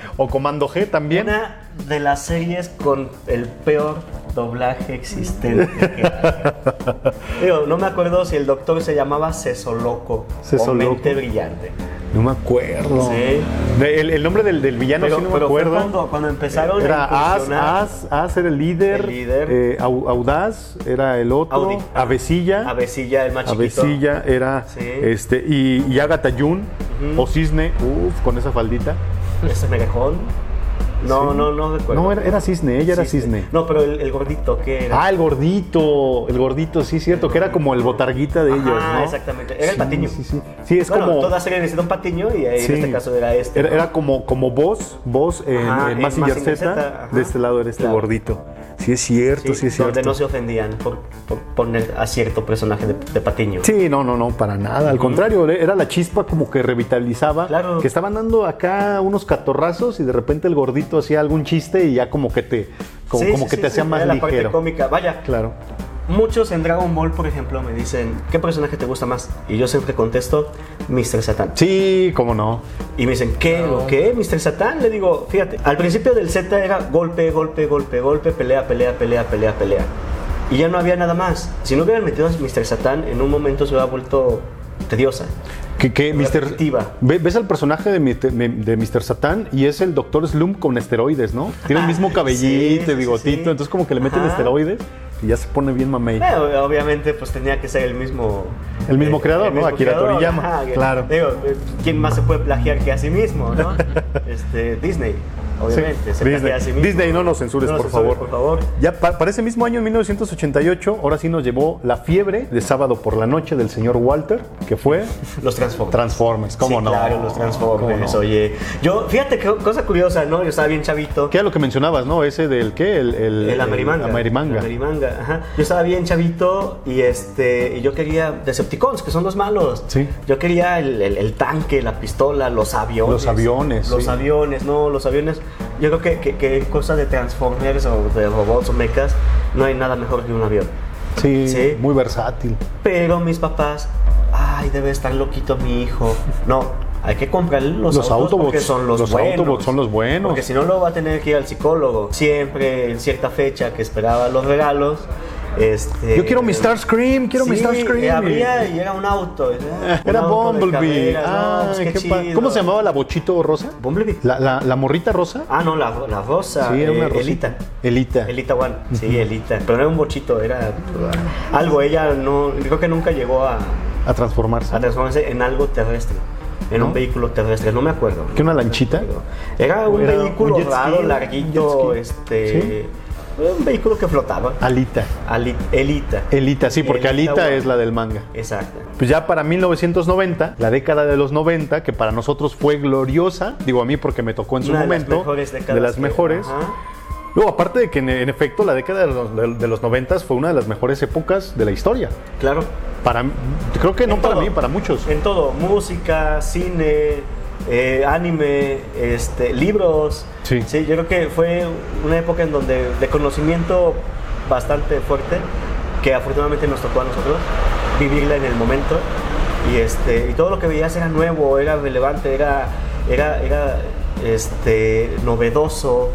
o Comando G también. Una de las series con el peor doblaje existente. Digo, no me acuerdo si el doctor se llamaba Cesoloco Cesoloco. o Mente Brillante. No me acuerdo. Sí. De- el, el nombre del, del villano Pero, sí no me fue acuerdo. cuando, cuando empezaron Era a As, As, As era el líder. El líder. eh, Au- Audaz era el otro. Audi. Avesilla. Avesilla, el más chiquito. Avesilla era Sí. este y, y Agatha Jun o Cisne, uff, con esa faldita. ¿Ese Megajón? No, no, no recuerdo. No, era, era Cisne, ella era Cisne. No, pero el, el gordito, ¿qué era? Ah, el gordito, el gordito, sí, cierto, que era como el botarguita de Ajá, ellos, ¿no? exactamente. Era el Sí, patiño. Sí, sí. Sí, es bueno, como. toda serie necesita un patiño y sí. en este caso era este. Era, ¿no? era como, como vos, vos en, Ajá, en en Z, Z, de este lado era este Claro. gordito. Sí, es cierto, sí, es cierto. donde no se ofendían por, por poner a cierto personaje de, de patiño. Sí, no, no, no, para nada. Al contrario, era la chispa como que revitalizaba. Claro. Que estaban dando acá unos catorrazos y de repente el gordito hacía algún chiste y ya como que te, como, Sí, como sí, que te hacía más era la parte ligero. cómica. Vaya, Claro. Muchos en Dragon Ball, por ejemplo, me dicen, ¿qué personaje te gusta más? Y yo siempre contesto, Mr. Satan. Sí, cómo no. Y me dicen, ¿qué? ¿Lo qué? ¿Mr. Satan? Le digo, fíjate, al principio del Z era golpe, golpe, golpe, golpe, pelea, pelea, pelea, pelea, pelea. Y ya no había nada más. Si no hubieran metido a Mr. Satan, en un momento se hubiera vuelto tediosa. Que, que Mr. Ves al personaje de, Mr. de Mr. Satan y es el Dr. Slump con esteroides, ¿no? Tiene el mismo cabellito, Sí, sí, sí, bigotito, sí. entonces como que le meten Ajá. esteroides y ya se pone bien mamey. Eh, obviamente, pues tenía que ser el mismo. El mismo creador, ¿no? Akira creador, Toriyama, ajá, que- claro. Digo, eh, ¿quién más se puede plagiar que a sí mismo, no? este, Disney, obviamente. Sí, se Disney. a sí mismo. Disney, no nos censures, por favor. por favor. Ya pa- para ese mismo año, en 1988, ahora sí nos llevó la fiebre de sábado por la noche del señor Walter, que fue Los Transformers. Transformers, ¿cómo Sí, no? Claro, los Transformers, oye. Yo, fíjate qué cosa curiosa, ¿no? Yo estaba bien chavito. ¿Qué era lo que mencionabas, no? Ese del qué? El, el, El Amerimanga. Amerimanga. El Amerimanga, ajá. Yo estaba bien chavito y este y yo quería Decepticons, que son los malos. Sí. Yo quería el, el- tanque, la pistola, los aviones. Los aviones, Los aviones, no, los aviones. Yo creo que, que, que en cosa de Transformers o de robots o mechas, no hay nada mejor que un avión. Sí, Sí. muy versátil. Pero mis papás, ay, debe estar loquito mi hijo. No, hay que comprarle los, Los autos porque Autobots, son los, los buenos. Autobots son los buenos. Porque si no, lo va a tener que ir al psicólogo. Siempre, en cierta fecha que esperaba los regalos, Este, Yo quiero mi Starscream, quiero mi sí, Starscream. y abría y era un auto. Era, un Era auto de Bumblebee. carreras, no, Ah, pues qué qué pa- chido. ¿Cómo se llamaba la bochito rosa? Bumblebee. La, la- la morrita rosa. Ah, no, la, la rosa. Sí, era una eh. Elita. Elita. Elita One, sí, Elita. Pero no era un bochito, era algo. Ella no, creo que nunca llegó a, A transformarse. a transformarse en algo terrestre, en un vehículo terrestre, no me acuerdo. ¿Qué, una lanchita? Era un Era un vehículo jet ski, raro, un larguito, jet este. Un vehículo que flotaba. Alita. Ali- Elita. Elita, sí, porque Elita Alita es la del manga. Exacto. Pues ya para 1990, la década de los 90, que para nosotros fue gloriosa, digo a mí porque me tocó en su Una de las momento, mejores de las que- mejores. ajá. Luego, aparte de que en, en efecto la década de los, de, de los 90 fue una de las mejores épocas de la historia. Claro. Para, creo que no En para todo. mí, para muchos. En todo, música, cine, eh, anime, este, libros. Sí. yo creo que fue una época en donde de conocimiento bastante fuerte, que afortunadamente nos tocó a nosotros vivirla en el momento. Y, este, y todo lo que veías era nuevo, era relevante, era, era, era este, novedoso.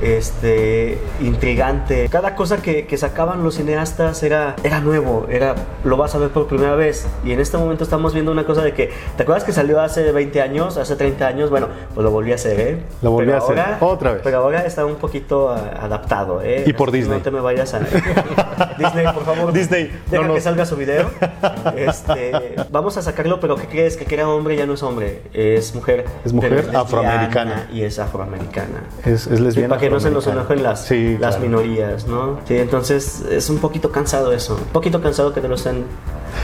Este, intrigante. Cada cosa que, que sacaban los cineastas era, era nuevo, era, lo vas a ver por primera vez. Y en este momento estamos viendo una cosa de que, ¿te acuerdas que salió hace 20 años, hace 30 años? Bueno, pues lo volví a hacer, ¿eh? Lo volví Pero a hacer, ahora- otra vez. Pero ahora está un poquito ah, adaptado, ¿eh? Y por Así Disney. No te me vayas a... Disney, por favor. Disney, Deja no nos- que salga su video. Este, vamos a sacarlo, pero ¿qué crees? Que era hombre ya no es hombre, es mujer. Es mujer afroamericana. Y es afroamericana. Es, es lesbiana. Que no se nos enojen las, Sí, las claro. minorías, ¿no? Sí, entonces es un poquito cansado eso. Un poquito cansado que te lo estén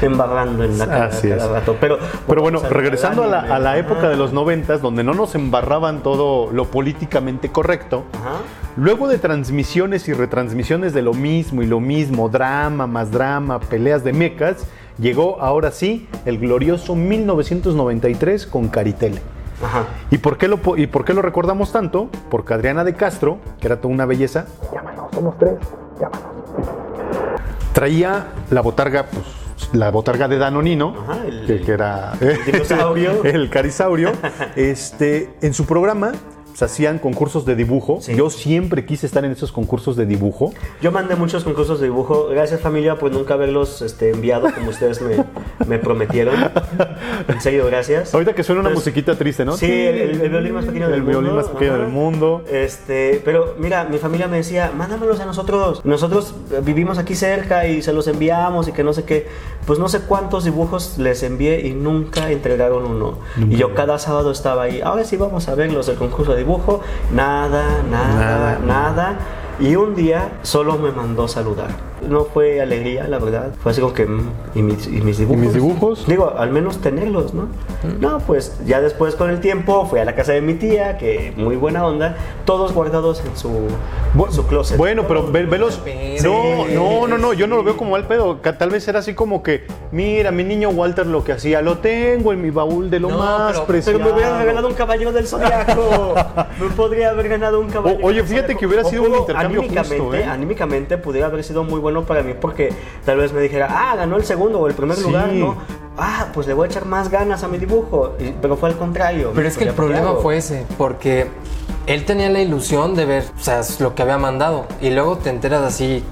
embarrando en la cara Así cada rato. Pero, Pero bueno, regresando a la, a la época de los noventas, donde no nos embarraban todo lo políticamente correcto, Ajá. luego de transmisiones y retransmisiones de lo mismo y lo mismo, drama más drama, peleas de mecas, llegó ahora sí el glorioso 1993 con Caritele. Ajá. ¿Y por, qué lo, ¿Y por qué lo recordamos tanto? Porque Adriana de Castro, que era toda una belleza, llámanos, somos tres, llámanos. Traía la botarga, pues, la botarga de Danonino, Ajá, el- que, que era dinosaurio. el carisaurio. este, en su programa se hacían concursos de dibujo. Sí. Yo siempre quise estar en esos concursos de dibujo. Yo mandé muchos concursos de dibujo. Gracias familia por nunca haberlos este, enviado como ustedes me, me prometieron. En serio, gracias. Ahorita que suena una Entonces, musiquita triste, ¿no? Sí, el, el- el violín más pequeño del El mundo. violín más pequeño Ajá. del mundo. Este, pero mira, mi familia me decía, mándamelos a nosotros. Nosotros eh, vivimos aquí cerca y se los enviamos y que no sé qué. Pues no sé cuántos dibujos les envié y nunca entregaron uno. Y yo cada sábado estaba ahí. Ahora sí vamos a verlos del concurso de dibujo. Nada, nada, Nada. nada. Y un día solo me mandó saludar. No fue alegría, la verdad. Fue así como que, mm, ¿y mis, y mis dibujos? mis dibujos? Digo, al menos tenerlos, ¿no? No, pues ya después con el tiempo fui a la casa de mi tía, que muy buena onda, todos guardados en su, Bu- su closet. Bueno, pero ve- velos. No, no, no, no, yo no lo veo como mal pedo. Tal vez era así como que, mira, mi niño Walter lo que hacía, lo tengo en mi baúl de lo No, más pero- preciado. Pero me hubieran regalado un caballero del zodiaco. me podría haber ganado un caballero. O- oye, fíjate que hubiera O sido un intercambio anímicamente, justo, ¿eh? Anímicamente pudiera haber sido muy bueno para mí porque tal vez me dijera, ah, ganó el segundo o el primer Sí. lugar, ¿no? Ah, pues le voy a echar más ganas a mi dibujo. Y- pero fue al contrario. Pero es que el Pues, ¿qué problema fue ese, porque él tenía la ilusión de ver, o sea, lo que había mandado. Y luego te enteras así,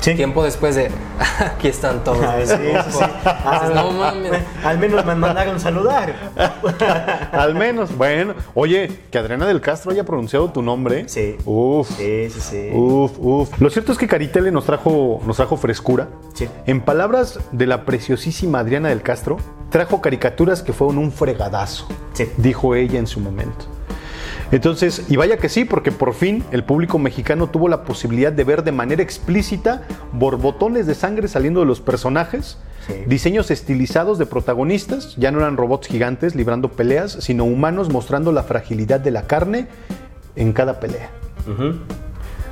Sí. tiempo después de, aquí están todos. Ah, sí, sí, dibujos". sí. Ah, no mames. Al menos me mandaron saludar. Al menos, bueno. Oye, que Adriana del Castro haya pronunciado tu nombre. Sí. Uf. Sí, sí, sí. Uf, uf. Lo cierto es que Caritele nos trajo, nos trajo frescura. Sí. En palabras de la preciosísima Adriana del Castro, trajo caricaturas que fueron un fregadazo. Sí. Dijo ella en su momento. Entonces, y vaya que sí, porque por fin el público mexicano tuvo la posibilidad de ver de manera explícita borbotones de sangre saliendo de los personajes, Sí. diseños estilizados de protagonistas, ya no eran robots gigantes librando peleas, sino humanos mostrando la fragilidad de la carne en cada pelea.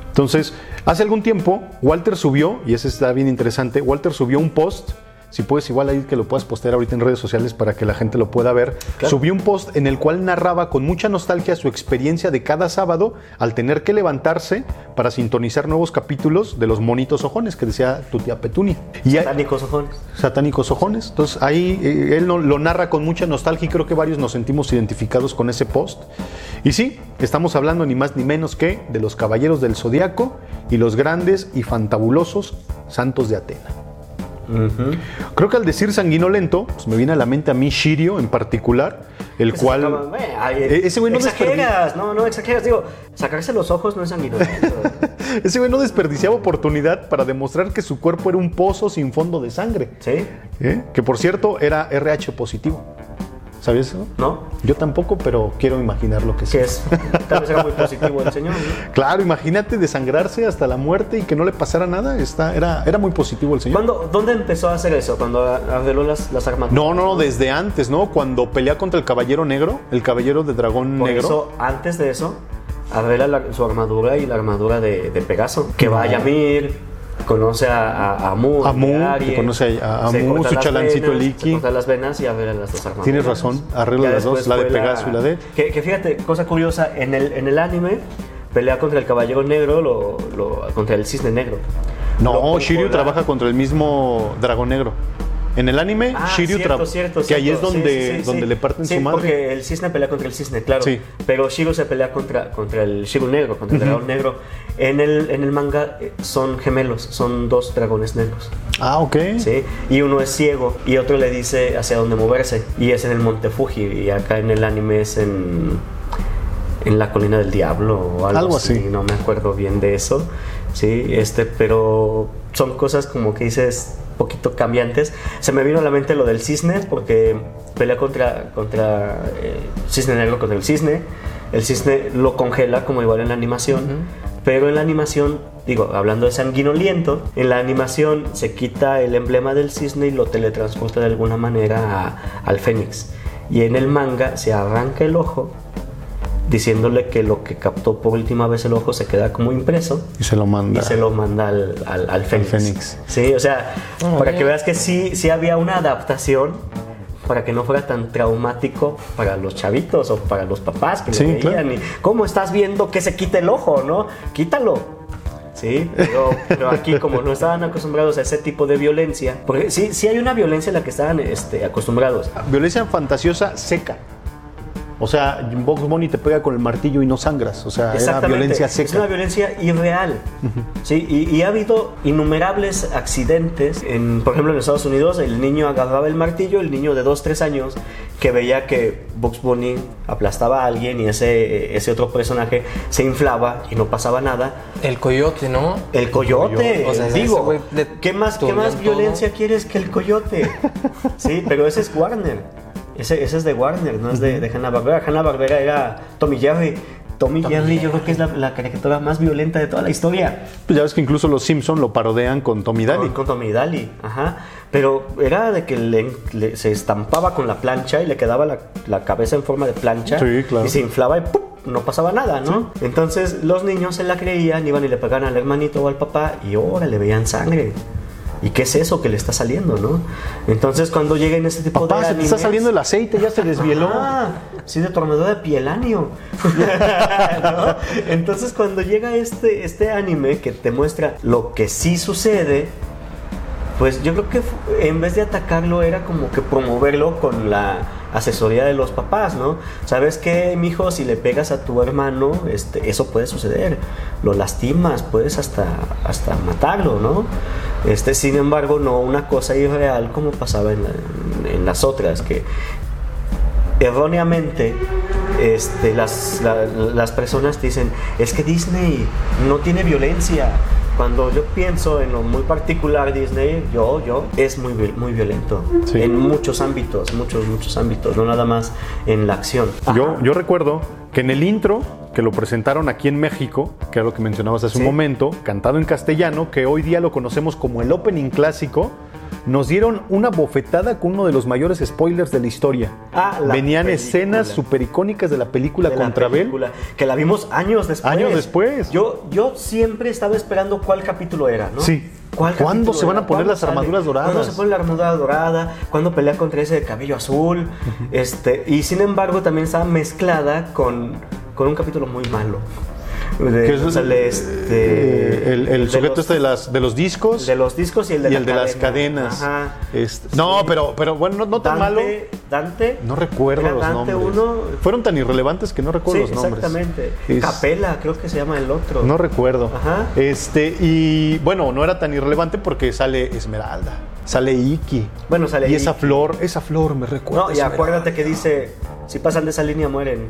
Entonces, hace algún tiempo, Walter subió, y ese está bien interesante, Walter subió un post si puedes igual ahí que lo puedas postear ahorita en redes sociales para que la gente lo pueda ver, subió un post en el cual narraba con mucha nostalgia su experiencia de cada sábado al tener que levantarse para sintonizar nuevos capítulos de los monitos ojones que decía tu tía Petunia. Y Satánicos ojones. satánicos ojones. Entonces ahí eh, él lo narra con mucha nostalgia y creo que varios nos sentimos identificados con ese post. Y sí, estamos hablando ni más ni menos que de los caballeros del zodiaco y los grandes y fantabulosos santos de Atena. Creo que al decir sanguinolento, pues me viene a la mente a mí Shirio en particular, el cual... ay, Eh, ese güey no exageras, no, no exageras. Digo, sacarse los ojos no es sanguinolento. Ese güey no desperdiciaba oportunidad para demostrar que su cuerpo era un pozo sin fondo de sangre. ¿Sí? ¿eh? Que por cierto era RH positivo. ¿Sabías eso? ¿No? Yo tampoco, pero quiero imaginar lo que Que es. tal vez era muy positivo el señor. ¿no? Claro, imagínate desangrarse hasta la muerte y que no le pasara nada. Está, era, era muy positivo el señor. ¿Cuándo, ¿Dónde empezó a hacer eso? Cuando arregló las, las armaduras. No, no, no, desde antes, ¿no? Cuando pelea contra el caballero negro, el caballero de dragón Por negro. eso, antes de eso, arregla la- su armadura y la armadura de, de Pegaso. Que va a Yamir, conoce a, a, a Mu, A Mu, Aries, conoce a- a Mu, su chalancito venas, Liki. Se corta las venas y arregla las dos armaduras. Tienes razón, arregla las dos, la de Pegaso y la de- Que, que fíjate, cosa curiosa, en el, en el anime pelea contra el caballero negro, lo, lo- contra el cisne negro. No, Shiryu trabaja contra el mismo dragón negro. En el anime, Ah, Shiryu cierto, cierto, que ahí es donde, sí, sí, donde sí. le parten su madre. porque el cisne pelea contra el cisne, claro. Pero Shiro se pelea contra, contra el Shiro negro, contra el dragón negro. En el, en el manga eh, son gemelos, son dos dragones negros. Ah, ok. ¿sí? Y uno es ciego y otro le dice hacia dónde moverse. Y es en el Monte Fuji. Y acá en el anime es en, en la colina del diablo o algo, Algo así. así. No me acuerdo bien de eso. Sí, este, pero son cosas como que dices poquito cambiantes. Se me vino a la mente lo del cisne porque pelea contra contra eh, cisne negro contra el cisne. El cisne lo congela como igual en la animación, pero en la animación, digo, hablando de sanguinoliento, en la animación se quita el emblema del cisne y lo teletransporta de alguna manera a- al fénix. Y en el manga se arranca el ojo diciéndole que lo que captó por última vez el ojo se queda como impreso Y se lo manda. y se lo manda al, al, al Fénix. Fénix. Sí, o sea, para que veas que sí, sí había una adaptación para que no fuera tan traumático para los chavitos o para los papás que lo Sí, veían. claro. Y, ¿Cómo estás viendo que se quite el ojo, no? Quítalo. Sí, pero, pero aquí como no estaban acostumbrados a ese tipo de violencia, porque sí, sí hay una violencia a la que estaban este, acostumbrados. Violencia fantasiosa seca. O sea, Box Bunny te pega con el martillo y no sangras. O sea, era Exactamente. violencia Es una seca. violencia irreal. ¿sí? Y, y ha habido innumerables accidentes. En, por ejemplo, en Estados Unidos, el niño agarraba el martillo, el niño de 2, 3 años, que veía que Bugs Bunny aplastaba a alguien y ese, ese otro personaje se inflaba y no pasaba nada. El coyote, ¿no? El coyote, O sea, ese digo, ¿qué más, ¿qué más todo. violencia quieres que el coyote? sí, pero ese es Warner. Ese, ese es de Warner, no es de, de Hanna-Barbera. Hanna-Barbera era Tommy Jerry. Tommy, Jerry yo creo que es la, la caricatura más violenta de toda la historia. Pues ya ves que incluso los Simpson lo parodean con Tommy Daly. Con, con Tommy Daly, ajá. Pero era de que le- le- se estampaba con la plancha y le quedaba la, la cabeza en forma de plancha. Sí, claro. Y se inflaba y ¡pum! no pasaba nada, ¿no? Entonces los niños se la creían, iban y le pegaban al hermanito o al papá y ahora le veían sangre. ¿Y qué es eso que le está saliendo, no? Entonces cuando llega en este tipo Papá, de se te está saliendo el aceite, ya se desvieló. Ah, sí, de tornado de pielanio. ¿No? Entonces, cuando llega este, este anime que te muestra lo que sí sucede, pues yo creo que en vez de atacarlo era como que promoverlo con la asesoría de los papás, ¿no? ¿Sabes qué, mijo? Si le pegas a tu hermano, este, eso puede suceder. Lo lastimas, puedes hasta, hasta matarlo, ¿no? Este, sin embargo, no una cosa irreal como pasaba en, la- en las otras, que erróneamente este, las, la- las personas dicen, es que Disney no tiene violencia. Cuando yo pienso en lo muy particular Disney, yo, yo, es muy, muy violento. Sí. En muchos ámbitos, muchos, muchos ámbitos, no nada más en la acción. Yo, yo recuerdo que en el intro que lo presentaron aquí en México, que era lo que mencionabas hace Sí. un momento, cantado en castellano, que hoy día lo conocemos como el opening clásico, nos dieron una bofetada con uno de los mayores spoilers de la historia. Ah, la Venían película. escenas super icónicas de la película de la contra Bell. película, que la vimos años después. Años después. Yo, yo siempre estaba esperando cuál capítulo era, ¿no? Sí. ¿Cuál ¿Cuándo se van a poner ¿Cuándo las armaduras doradas? ¿Cuándo se pone la armadura dorada? ¿Cuándo pelea contra ese de cabello azul? este, y sin embargo también estaba mezclada con, con un capítulo muy malo. De- Que es- sale este, eh, el, el de sujeto los- este de, las, de los discos de los discos y el de, y la el de las cadena. cadenas. Ajá. Este, no, pero, pero bueno, no, no tan malo. Dante. No recuerdo los Dante nombres. uno. Fueron tan irrelevantes que no recuerdo Sí, los nombres. exactamente. Es- Capela, creo que se llama el otro. No recuerdo. Ajá. Este, y bueno, no era tan irrelevante porque sale Esmeralda, sale Iki. Bueno, sale Y esa flor, esa flor me recuerda. No, y acuérdate que dice, si pasan de esa línea mueren.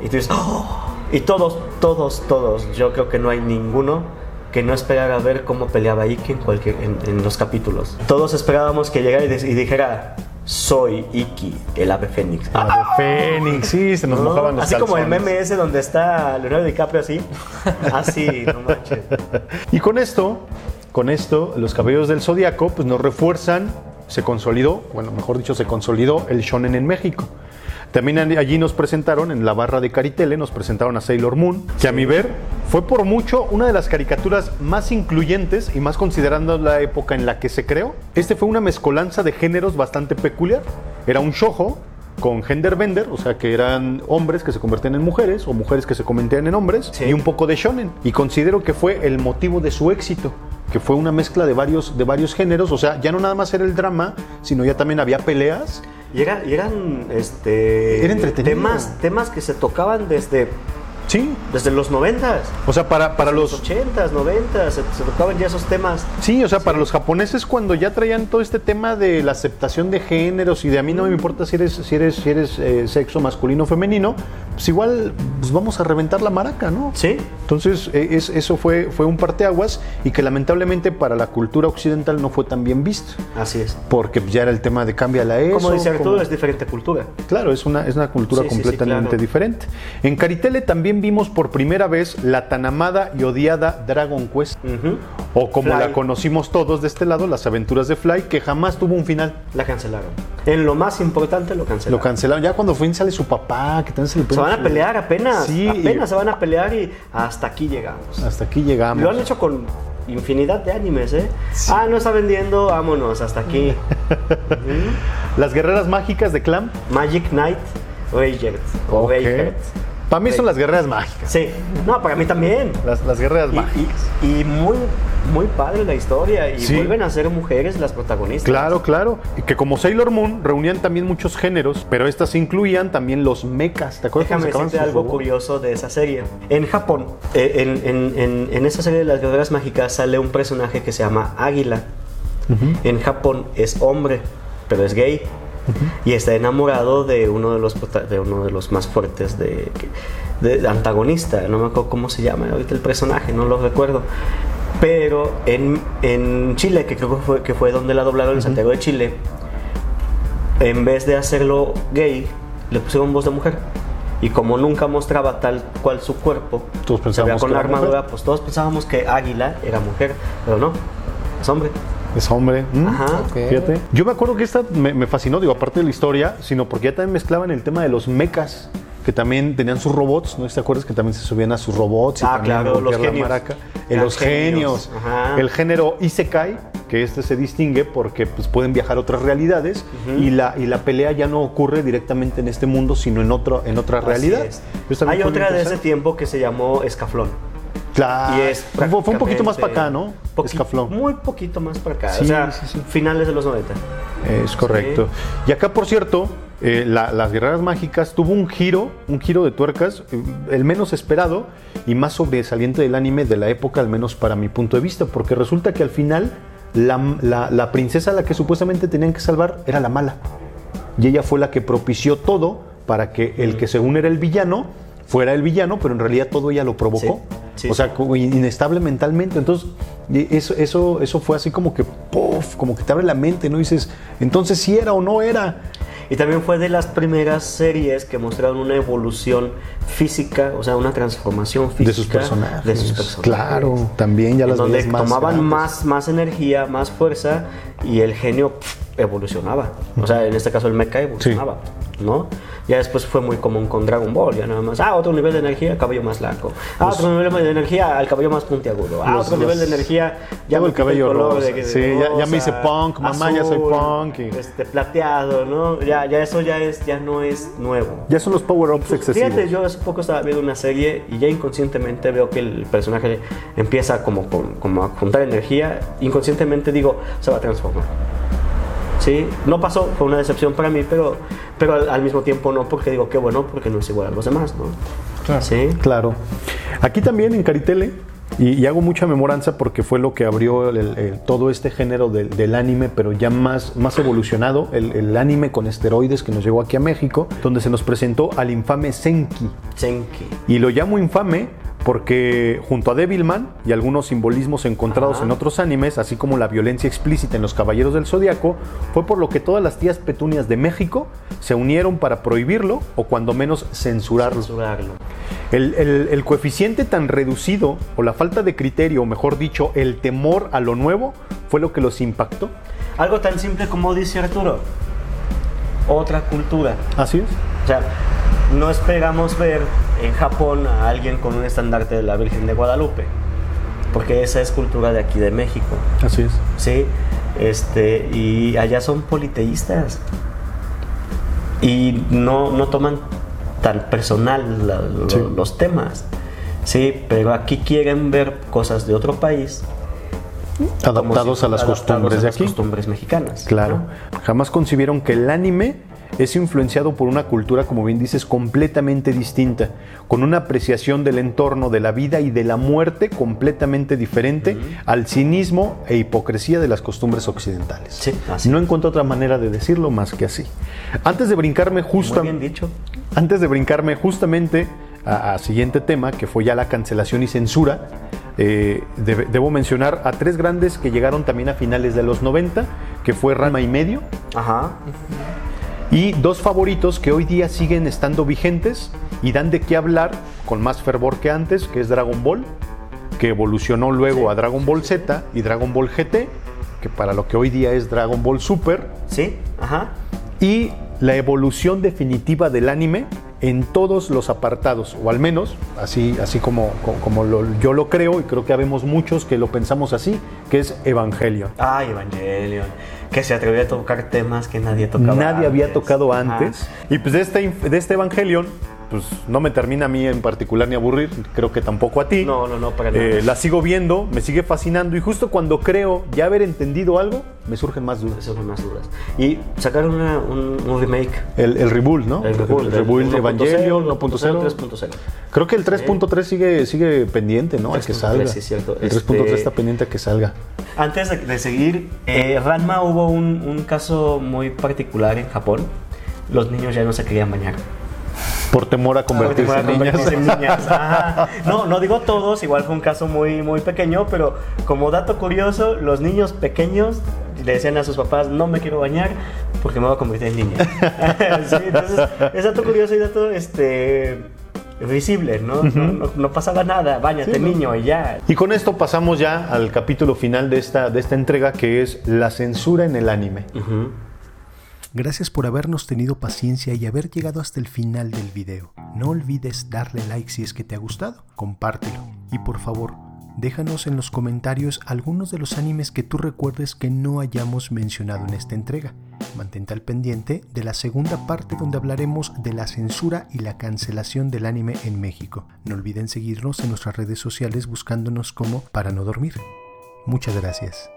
y tú dices, "Oh". y todos, todos, todos, yo creo que no hay ninguno que no esperara ver cómo peleaba Iki en, cualquier, en, en los capítulos. Todos esperábamos que llegara y, de- y dijera, soy Iki, el ave fénix. La de Fénix, sí, se nos ¿No? mojaban los Así como el meme ese donde está Leonardo DiCaprio así. Así, no manches. Y con esto, con esto, los cabellos del zodiaco, pues nos refuerzan, se consolidó, bueno, mejor dicho, se consolidó el shonen en México. También allí nos presentaron, en la barra de Caritele, nos presentaron a Sailor Moon, que a mi ver fue por mucho una de las caricaturas más incluyentes y más considerando la época en la que se creó. Este fue una mezcolanza de géneros bastante peculiar. Era un shojo con gender bender, o sea que eran hombres que se convertían en mujeres o mujeres que se convertían en hombres Sí. y un poco de shonen. Y considero que fue el motivo de su éxito, que fue una mezcla de varios, de varios géneros, o sea, ya no nada más era el drama, sino ya también había peleas. Y, era- y eran este, Era temas, temas que se tocaban desde, Sí, desde los noventas. o sea, para, para los los... 80s, 90s, se, se tocaban ya esos temas. Sí, o sea, para los japoneses cuando ya traían todo este tema de la aceptación de géneros y de a mí no me importa si eres, si eres, si eres eh, sexo masculino o femenino, pues igual pues vamos a reventar la maraca, ¿no? Sí, Entonces, eh, es- eso fue, fue un parteaguas y que lamentablemente para la cultura occidental no fue tan bien visto. así es. Porque ya era el tema de cambia la eso. Como dice Arturo, como- es diferente cultura. Claro, es una, es una cultura Sí, sí, sí, completamente claro. diferente. En Caritele también vimos por primera vez la tan amada y odiada Dragon Quest. O como Fly. la conocimos todos de este lado, las aventuras de Fly, que jamás tuvo un final. La cancelaron. En lo más importante lo cancelaron. Lo cancelaron. Ya cuando Finn sale su papá, que también se le se van a pelear apenas. Sí, apenas y- se van a pelear y hasta aquí llegamos. Hasta aquí llegamos. Lo han hecho con infinidad de animes, ¿eh? Ah, no está vendiendo, vámonos, hasta aquí. Las guerreras mágicas de Clam. Magic Knight Rayheart. O Ok. Rayheart. Para mí son las guerreras mágicas. Sí, no, para mí también. Las, las guerreras Y, mágicas. y- y muy, muy padre la historia. Y Sí. vuelven a ser mujeres las protagonistas. Claro, claro. Y que como Sailor Moon reunían también muchos géneros, pero estas incluían también los mechas. ¿Te acuerdas Déjame decirte algo robots? curioso de esa serie. En Japón, eh, en, en- en- en esa serie de las guerreras mágicas sale un personaje que se llama Águila. En Japón es hombre, pero es gay. Y está enamorado de uno de los, de uno de los más fuertes de, de- de antagonista. No me acuerdo cómo se llama ahorita el personaje, no lo recuerdo. Pero en, en Chile, que creo que fue, que fue donde la doblaron en Santiago de Chile, en vez de hacerlo gay, le pusieron voz de mujer. Y como nunca mostraba tal cual su cuerpo, Todos se veía pensábamos con que la era mujer. armadura, pues todos pensábamos que Águila era mujer, pero no, es hombre. Es hombre. ¿Mm? Ajá. Ok. Fíjate. Yo me acuerdo que esta me, me fascinó, digo, aparte de la historia, sino porque ya también mezclaban el tema de los mechas, que también tenían sus robots, ¿no te acuerdas que también se subían a sus robots? y Ah, claro, los rompían la genios. maraca? Eh, los genios. Ajá. El género Isekai, que este se distingue porque pues, pueden viajar a otras realidades y, la, y la pelea ya no ocurre directamente en este mundo, sino en, otro, en otra realidad. Así Hay otra de ese tiempo que se llamó Escaflón. Claro. Y es fue, un poquito más para acá, ¿no? Escaflón. Muy poquito más para acá. Sí, o sea, sí, sí. finales de los 90. Es correcto. Y acá, por cierto, eh, la- las guerreras mágicas tuvo un giro, un giro de tuercas, eh, el menos esperado y más sobresaliente del anime de la época, al menos para mi punto de vista, porque resulta que al final la, la- la princesa a la que supuestamente tenían que salvar era la mala. Y ella fue la que propició todo para que el que según era el villano fuera el villano, pero en realidad todo ella lo provocó. Sí, sí, o sea, sí. inestable mentalmente. Entonces, eso, eso, eso fue así como que, puff, como que te abre la mente, ¿no? Y dices, entonces si era o no era. Y también fue de las primeras series que mostraron una evolución física, o sea, una transformación física De sus personajes. de sus personajes. Claro, también ya En las donde veías más tomaban grandes. más, más energía, más fuerza y el genio evolucionaba. O sea, en este caso el mecha Sí, evolucionaba. ¿no? Ya después fue muy común con Dragon Ball, ya nada más, ah, otro nivel de energía, cabello más largo. Ah, otro nivel de energía, el cabello más puntiagudo. Ah, Los- otro nivel de los- energía, ya el cabello color rosa. de- Sí, de ya- ya me hice rosa, punk, mamá, ya soy punk y- Este, plateado, ¿no? Ya, ya eso ya, es, ya no es nuevo. Ya son los power-ups excesivos. Fíjate, yo hace poco estaba viendo una serie y ya inconscientemente veo que el personaje empieza como, como a juntar energía. Inconscientemente digo, se va a transformar. ¿Sí? No pasó, fue una decepción para mí, pero, pero al, al mismo tiempo no, porque digo, qué bueno, porque no es igual a los demás, ¿no? Claro. ¿Sí? Claro. Aquí también en Caritele, y, y hago mucha memoranza porque fue lo que abrió el- el- todo este género del, del anime, pero ya más, más evolucionado, el, el anime con esteroides que nos llegó aquí a México, donde se nos presentó al infame Senki. Senki. Y lo llamo infame porque junto a Devilman y algunos simbolismos encontrados Ajá. en otros animes, así como la violencia explícita en los Caballeros del Zodiaco, fue por lo que todas las tías petunias de México se unieron para prohibirlo o cuando menos censurarlo. Censurarlo. El, el- el coeficiente tan reducido, o la falta de criterio, o mejor dicho, el temor a lo nuevo, fue lo que los impactó. Algo tan simple como dice Arturo. Otra cultura. Así es. O sea, no esperamos ver en Japón a alguien con un estandarte de la Virgen de Guadalupe, porque esa es cultura de aquí de México, Así es. ¿sí? Este, y allá son politeístas y no, no toman tan personal la- lo- Sí. los temas, ¿sí? Pero aquí quieren ver cosas de otro país. Adaptados si- a las adaptados costumbres a de las aquí. costumbres mexicanas. Claro. ¿no? Jamás concibieron que el anime es influenciado por una cultura, como bien dices, completamente distinta, con una apreciación del entorno, de la vida y de la muerte completamente diferente al cinismo e hipocresía de las costumbres occidentales. Sí, así. No encuentro otra manera de decirlo más que así. Antes de brincarme bien dicho. antes de brincarme justamente a, a siguiente tema, que fue ya la cancelación y censura, eh, debo mencionar a tres grandes que llegaron también a finales de los 90, que fue Rama y Medio, Ajá. y dos favoritos que hoy día siguen estando vigentes y dan de qué hablar con más fervor que antes, que es Dragon Ball, que evolucionó luego a Dragon Ball Z y Dragon Ball GT, que para lo que hoy día es Dragon Ball Super, Sí, ajá. y la evolución definitiva del anime en todos los apartados, o al menos así, así como, co- como lo- yo lo creo, y creo que habemos muchos que lo pensamos así, que es Evangelion. Ay, Evangelion. Que se atrevió a tocar temas que nadie tocaba. Nadie había tocado antes. Y pues de este, de este Evangelion, pues no me termina a mí en particular ni aburrir, creo que tampoco a ti. No, no, no, para nada. Eh, la sigo viendo, me sigue fascinando y justo cuando creo ya haber entendido algo, me surgen más dudas. Esas son más dudas. Y sacaron una- un, un remake. El, el reboot, ¿no? El rebuild, rebuild de 1.0, Evangelion 1.0, 1.0. 3.0. Creo que el 3.3 sigue, sigue pendiente, ¿no? A que 3.3, salga. sí, es cierto. El 3.3 Este- está pendiente a que salga. Antes de, de seguir, eh, Ranma hubo un, un caso muy particular en Japón. Los niños ya no se querían bañar. Por temor a convertirse en niñas. convertirse en niñas. Ajá. No, no digo todos, igual fue un caso muy, muy pequeño, pero como dato curioso, los niños pequeños le decían a sus papás, no me quiero bañar porque me voy a convertir en niña. Sí, entonces, es dato curioso y dato este, visible, ¿no? no, no, no pasaba nada, bañate niño y ya. Y con esto pasamos ya al capítulo final de esta, de esta entrega, que es la censura en el anime. Ujú. Gracias por habernos tenido paciencia y haber llegado hasta el final del video. No olvides darle like si es que te ha gustado, compártelo y por favor, déjanos en los comentarios algunos de los animes que tú recuerdes que no hayamos mencionado en esta entrega. Mantente al pendiente de la segunda parte donde hablaremos de la censura y la cancelación del anime en México. No olviden seguirnos en nuestras redes sociales buscándonos como para no dormir. Muchas gracias.